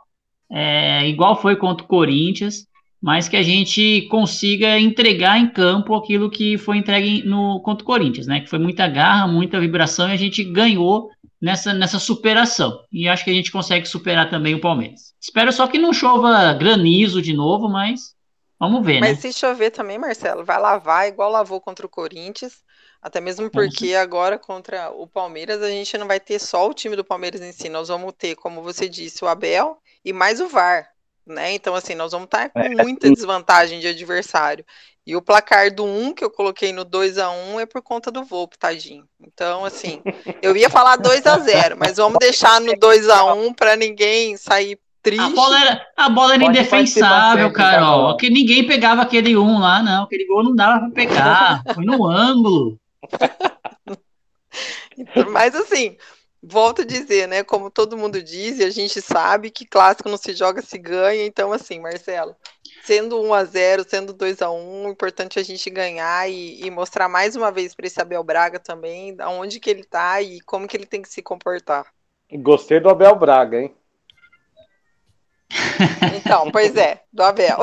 é, igual foi contra o Corinthians, mas que a gente consiga entregar em campo aquilo que foi entregue no contra o Corinthians, né? Que foi muita garra, muita vibração e a gente ganhou nessa, nessa superação. E acho que a gente consegue superar também o Palmeiras. Espero só que não chova granizo de novo, mas vamos ver, mas né? Mas se chover também, Marcelo, vai lavar igual lavou contra o Corinthians até mesmo porque agora contra o Palmeiras a gente não vai ter só o time do Palmeiras em si, nós vamos ter, como você disse, o Abel e mais o VAR, né? Então, assim, nós vamos estar com é, muita desvantagem de adversário. E o placar do 1 que eu coloquei no 2 a 1 é por conta do Volpe, tadinho. Então, assim, eu ia falar 2 a 0 mas vamos deixar no 2 a 1 para ninguém sair triste. A bola era, a bola era indefensável, Carol. Que ninguém pegava aquele 1 lá, não. Aquele gol não dava para pegar. Foi no ângulo. Mas assim, volto a dizer, né? Como todo mundo diz, e a gente sabe que clássico não se joga, se ganha. Então, assim, Marcelo, sendo 1 a 0 sendo 2 a 1 o importante é a gente ganhar e, e mostrar mais uma vez para esse Abel Braga também aonde que ele tá e como que ele tem que se comportar. Gostei do Abel Braga, hein? Então, pois é, do Abel.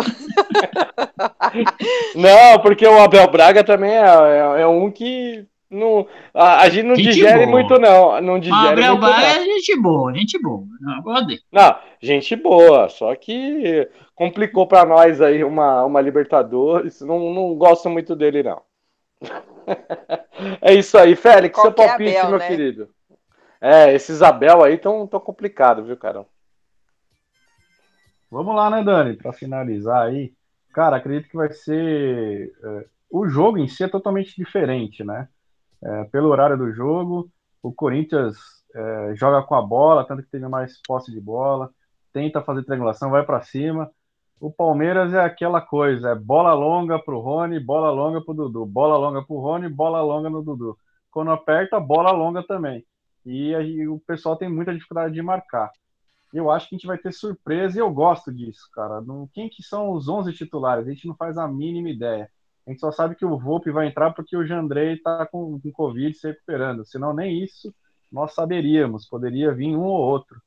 Não, porque o Abel Braga também é, é, é um que não, a, a gente não gente digere boa. muito, não. Não digere o Abel Braga é gente boa, gente boa. Não, não, gente boa, só que complicou para nós aí uma, uma Libertadores. Não, não gosto muito dele, não. é isso aí, Félix, Qualquer seu palpite, Abel, meu né? querido. É, esses Abel aí tão, tão complicado, viu, Carol? Vamos lá, né, Dani? Para finalizar aí, cara, acredito que vai ser. É, o jogo em si é totalmente diferente, né? É, pelo horário do jogo, o Corinthians é, joga com a bola, tanto que teve mais posse de bola, tenta fazer triangulação, vai para cima. O Palmeiras é aquela coisa, é bola longa para o Rony, bola longa para o Dudu, bola longa para o Rony, bola longa no Dudu. Quando aperta, bola longa também. E o pessoal tem muita dificuldade de marcar eu acho que a gente vai ter surpresa e eu gosto disso, cara. No, quem que são os 11 titulares? A gente não faz a mínima ideia. A gente só sabe que o Volpe vai entrar porque o Jandrei tá com, com Covid se recuperando. Senão nem isso nós saberíamos. Poderia vir um ou outro.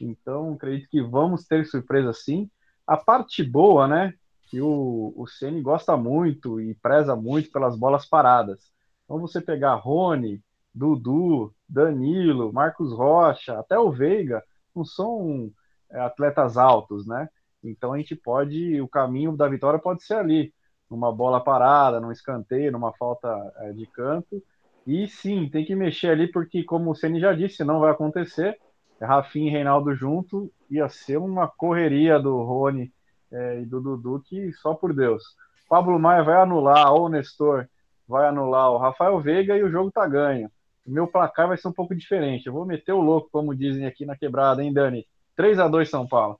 Então, acredito que vamos ter surpresa sim. A parte boa, né? Que o, o Ceni gosta muito e preza muito pelas bolas paradas. Então, você pegar Rony, Dudu, Danilo, Marcos Rocha, até o Veiga, não são é, atletas altos, né? Então a gente pode, o caminho da vitória pode ser ali, numa bola parada, num escanteio, numa falta é, de canto. E sim, tem que mexer ali, porque, como o Ceni já disse, não vai acontecer. Rafinha e Reinaldo junto ia ser uma correria do Rony é, e do Dudu que só por Deus. Pablo Maia vai anular, ou o Nestor vai anular o Rafael Veiga e o jogo tá ganho o meu placar vai ser um pouco diferente. Eu vou meter o louco, como dizem aqui na quebrada, hein, Dani? 3 a 2 São Paulo.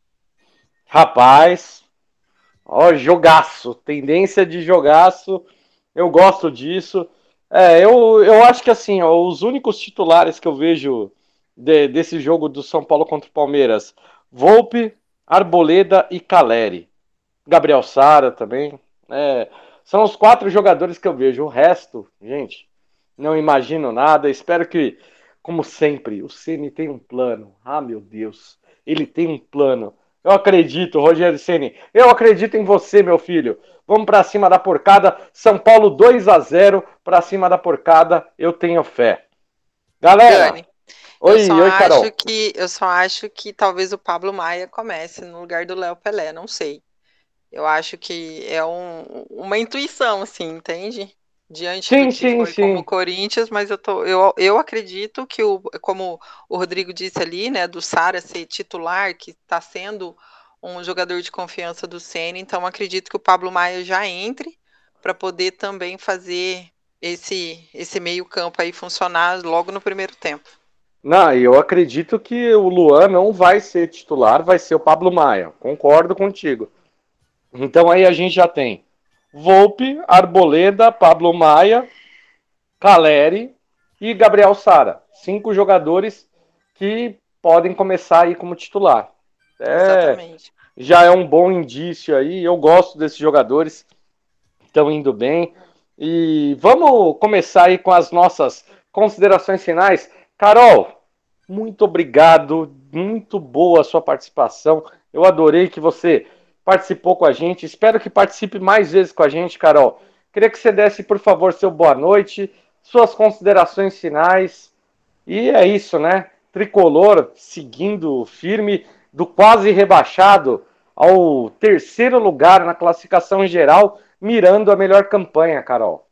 Rapaz, ó, jogaço, tendência de jogaço. Eu gosto disso. É, eu, eu acho que assim, ó, os únicos titulares que eu vejo de, desse jogo do São Paulo contra o Palmeiras, Volpe, Arboleda e Caleri. Gabriel Sara também. É, São os quatro jogadores que eu vejo. O resto, gente, não imagino nada. Espero que, como sempre, o Ceni tem um plano. Ah, meu Deus, ele tem um plano. Eu acredito, Rogério Ceni. Eu acredito em você, meu filho. Vamos para cima da porcada. São Paulo 2 a 0 para cima da porcada. Eu tenho fé. Galera. Dani, oi, eu só oi, Carol. acho que eu só acho que talvez o Pablo Maia comece no lugar do Léo Pelé, não sei. Eu acho que é um- uma intuição, assim, entende? Diante Sim, do que sim, foi sim. como Corinthians, mas eu, tô, eu, eu acredito que, o, como o Rodrigo disse ali, né, do Sara ser titular, que está sendo um jogador de confiança do Ceni, então acredito que o Pablo Maia já entre para poder também fazer esse, esse meio campo aí funcionar logo no primeiro tempo. Não, eu acredito que o Luan não vai ser titular, vai ser o Pablo Maia. Concordo contigo. Então aí a gente já tem Volpe, Arboleda, Pablo Maia, Caleri e Gabriel Sara. Cinco jogadores que podem começar aí como titular. É, Exatamente. já é um bom indício aí. Eu gosto desses jogadores, estão indo bem. E vamos começar aí com as nossas considerações finais. Carol, muito obrigado, muito boa a sua participação. Eu adorei que você participou com a gente. Espero que participe mais vezes com a gente, Carol. Queria que você desse, por favor, seu boa noite, suas considerações finais. E é isso, né? Tricolor seguindo firme do quase rebaixado ao terceiro lugar na classificação geral, mirando a melhor campanha, Carol.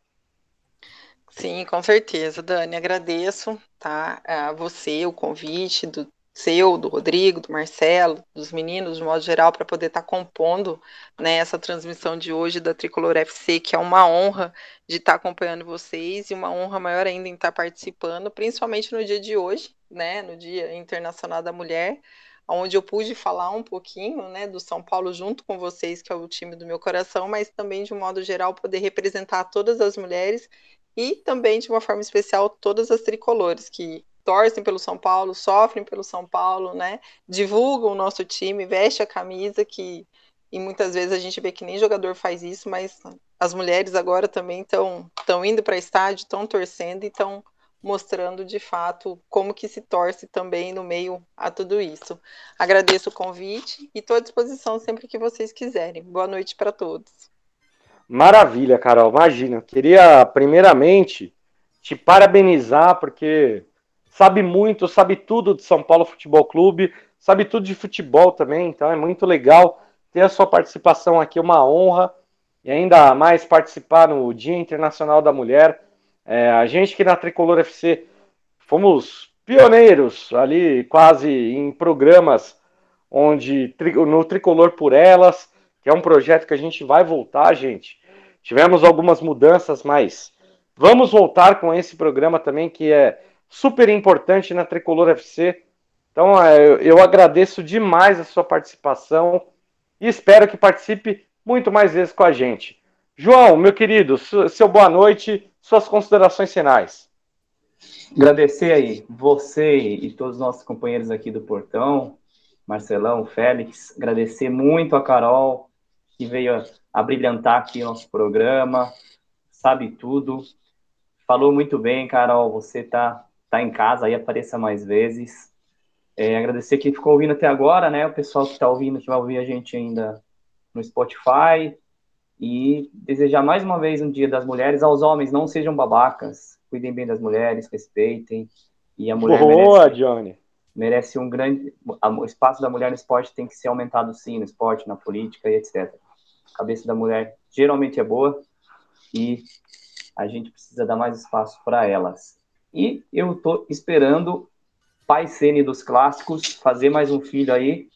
Sim, com certeza, Dani. Agradeço, tá? A você, o convite do seu, do Rodrigo, do Marcelo, dos meninos, de modo geral, para poder estar compondo né, essa transmissão de hoje da Tricolor FC, que é uma honra de estar acompanhando vocês e uma honra maior ainda em estar participando, principalmente no dia de hoje, né, no Dia Internacional da Mulher, onde eu pude falar um pouquinho, né, do São Paulo junto com vocês, que é o time do meu coração, mas também de um modo geral poder representar todas as mulheres e também de uma forma especial todas as tricolores que torcem pelo São Paulo, sofrem pelo São Paulo, né? Divulgam o nosso time, veste a camisa que e muitas vezes a gente vê que nem jogador faz isso, mas as mulheres agora também estão estão indo para estádio, estão torcendo e estão mostrando de fato como que se torce também no meio a tudo isso. Agradeço o convite e estou à disposição sempre que vocês quiserem. Boa noite para todos. Maravilha, Carol. Imagina. Queria, primeiramente, te parabenizar, porque sabe muito, sabe tudo de São Paulo Futebol Clube, sabe tudo de futebol também, então é muito legal ter a sua participação aqui, uma honra, e ainda mais participar no Dia Internacional da Mulher. É, a gente que na Tricolor FC fomos pioneiros ali, quase em programas onde no Tricolor por Elas, que é um projeto que a gente vai voltar, gente. Tivemos algumas mudanças, mas vamos voltar com esse programa também, que é super importante na Tricolor FC. Então, eu agradeço demais a sua participação e espero que participe muito mais vezes com a gente. João, meu querido, seu boa noite, suas considerações finais. Agradecer aí você e todos os nossos companheiros aqui do Portão, Marcelão, Félix, agradecer muito a Carol, que veio a, brilhantar aqui o nosso programa, sabe tudo. Falou muito bem, Carol, você tá, tá em casa aí, apareça mais vezes. É, agradecer quem ficou ouvindo até agora, né? O pessoal que está ouvindo, que vai ouvir a gente ainda no Spotify. E desejar mais uma vez um Dia das Mulheres aos homens, não sejam babacas, cuidem bem das mulheres, respeitem. E a mulher Boa, merece, Johnny. merece um grande. O espaço da mulher no esporte tem que ser aumentado sim, no esporte, na política e etc. A cabeça da mulher geralmente é boa e a gente precisa dar mais espaço para elas. E eu estou esperando pai Sene dos clássicos fazer mais um filho aí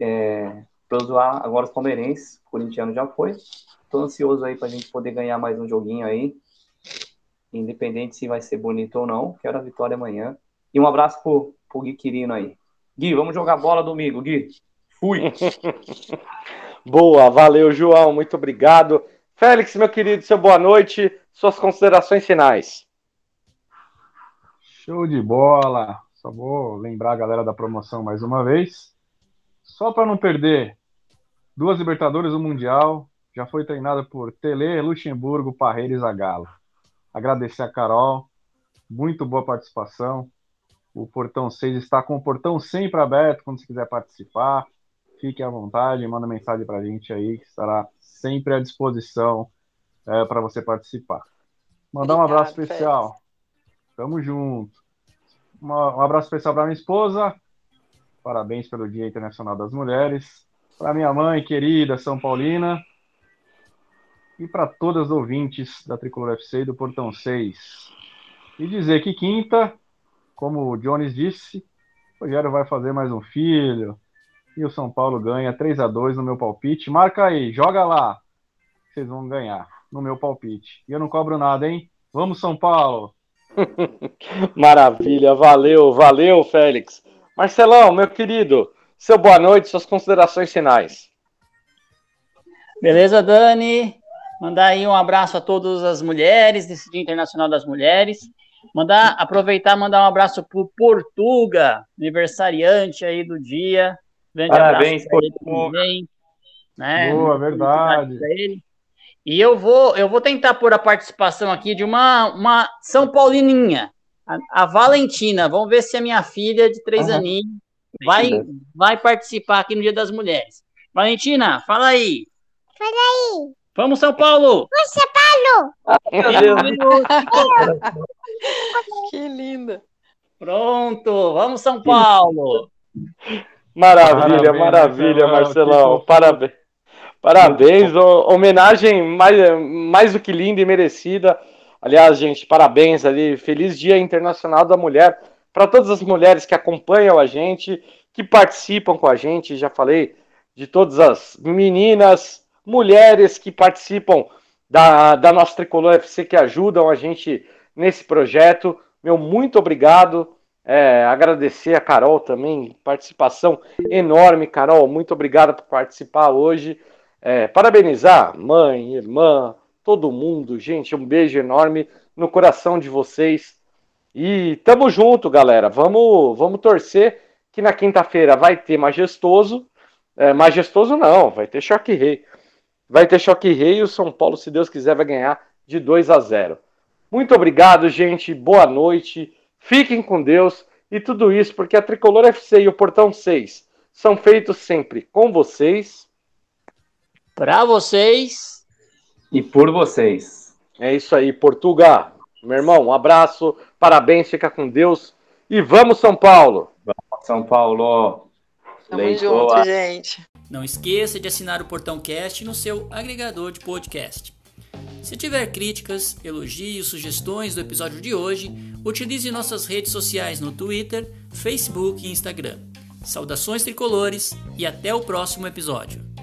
é, para zoar agora os palmeirenses. O corintiano já foi. Estou ansioso aí para a gente poder ganhar mais um joguinho aí, independente se vai ser bonito ou não. Quero a vitória amanhã. E um abraço pro, pro Gui Quirino aí. Gui, vamos jogar bola domingo, Gui. Fui. Boa, valeu, João, muito obrigado. Félix, meu querido, seu boa noite, suas considerações finais. Show de bola. Só vou lembrar a galera da promoção mais uma vez. Só para não perder duas Libertadores, um Mundial. já foi treinada por Tele, Luxemburgo, Parreira e Zagallo. Agradecer a Carol, muito boa participação. O portão 6 está com o portão sempre aberto quando você quiser participar. Fique à vontade, manda mensagem para a gente aí, que estará sempre à disposição é, para você participar. Mandar um abraço especial. Tamo junto. Um abraço especial para minha esposa. Parabéns pelo Dia Internacional das Mulheres. Para minha mãe querida, São Paulina. E para todas as ouvintes da Tricolor FC e do Portão 6. E dizer que quinta, como o Jones disse, o Rogério vai fazer mais um filho. E o São Paulo ganha 3 a 2 no meu palpite. Marca aí, joga lá. Vocês vão ganhar no meu palpite. E eu não cobro nada, hein? Vamos, São Paulo! Maravilha, valeu, valeu, Félix. Marcelão, meu querido, seu boa noite, suas considerações finais. Beleza, Dani? Mandar aí um abraço a todas as mulheres desse Dia Internacional das Mulheres. Mandar, aproveitar, mandar um abraço pro Portuga, aniversariante aí do dia. Grande Parabéns, Portuga. Né? Boa, verdade. E eu vou, eu vou tentar pôr a participação aqui de uma, uma São Paulininha, a, a Valentina. Vamos ver se a minha filha de três uhum. aninhos vai, vai participar aqui no Dia das Mulheres. Valentina, fala aí. Fala aí. Vamos, São Paulo! Vamos, São Paulo! que linda! Pronto, vamos, São Paulo! Maravilha, maravilha, maravilha Marcelão. Parabéns. Parabéns, homenagem mais, mais do que linda e merecida. Aliás, gente, parabéns ali. Feliz Dia Internacional da Mulher para todas as mulheres que acompanham a gente, que participam com a gente. Já falei de todas as meninas, mulheres que participam da, da nossa Tricolor FC, que ajudam a gente nesse projeto. Meu muito obrigado. É, agradecer a Carol também, participação enorme, Carol. Muito obrigado por participar hoje. É, parabenizar mãe, irmã, todo mundo, gente, um beijo enorme no coração de vocês. E tamo junto, galera. Vamos, vamos torcer que na quinta-feira vai ter majestoso. É, majestoso não, vai ter choque rei. Vai ter choque rei e o São Paulo, se Deus quiser, vai ganhar de 2 a 0. Muito obrigado, gente. Boa noite. Fiquem com Deus e tudo isso porque a Tricolor FC e o Portão 6 são feitos sempre com vocês para vocês e por vocês. É isso aí, Portugal. Meu irmão, um abraço, parabéns, fica com Deus e vamos São Paulo. Vamos São Paulo. Tamo junto, gente. Não esqueça de assinar o Portão Cast no seu agregador de podcast. Se tiver críticas, elogios, sugestões do episódio de hoje, utilize nossas redes sociais no Twitter, Facebook e Instagram. Saudações tricolores e até o próximo episódio.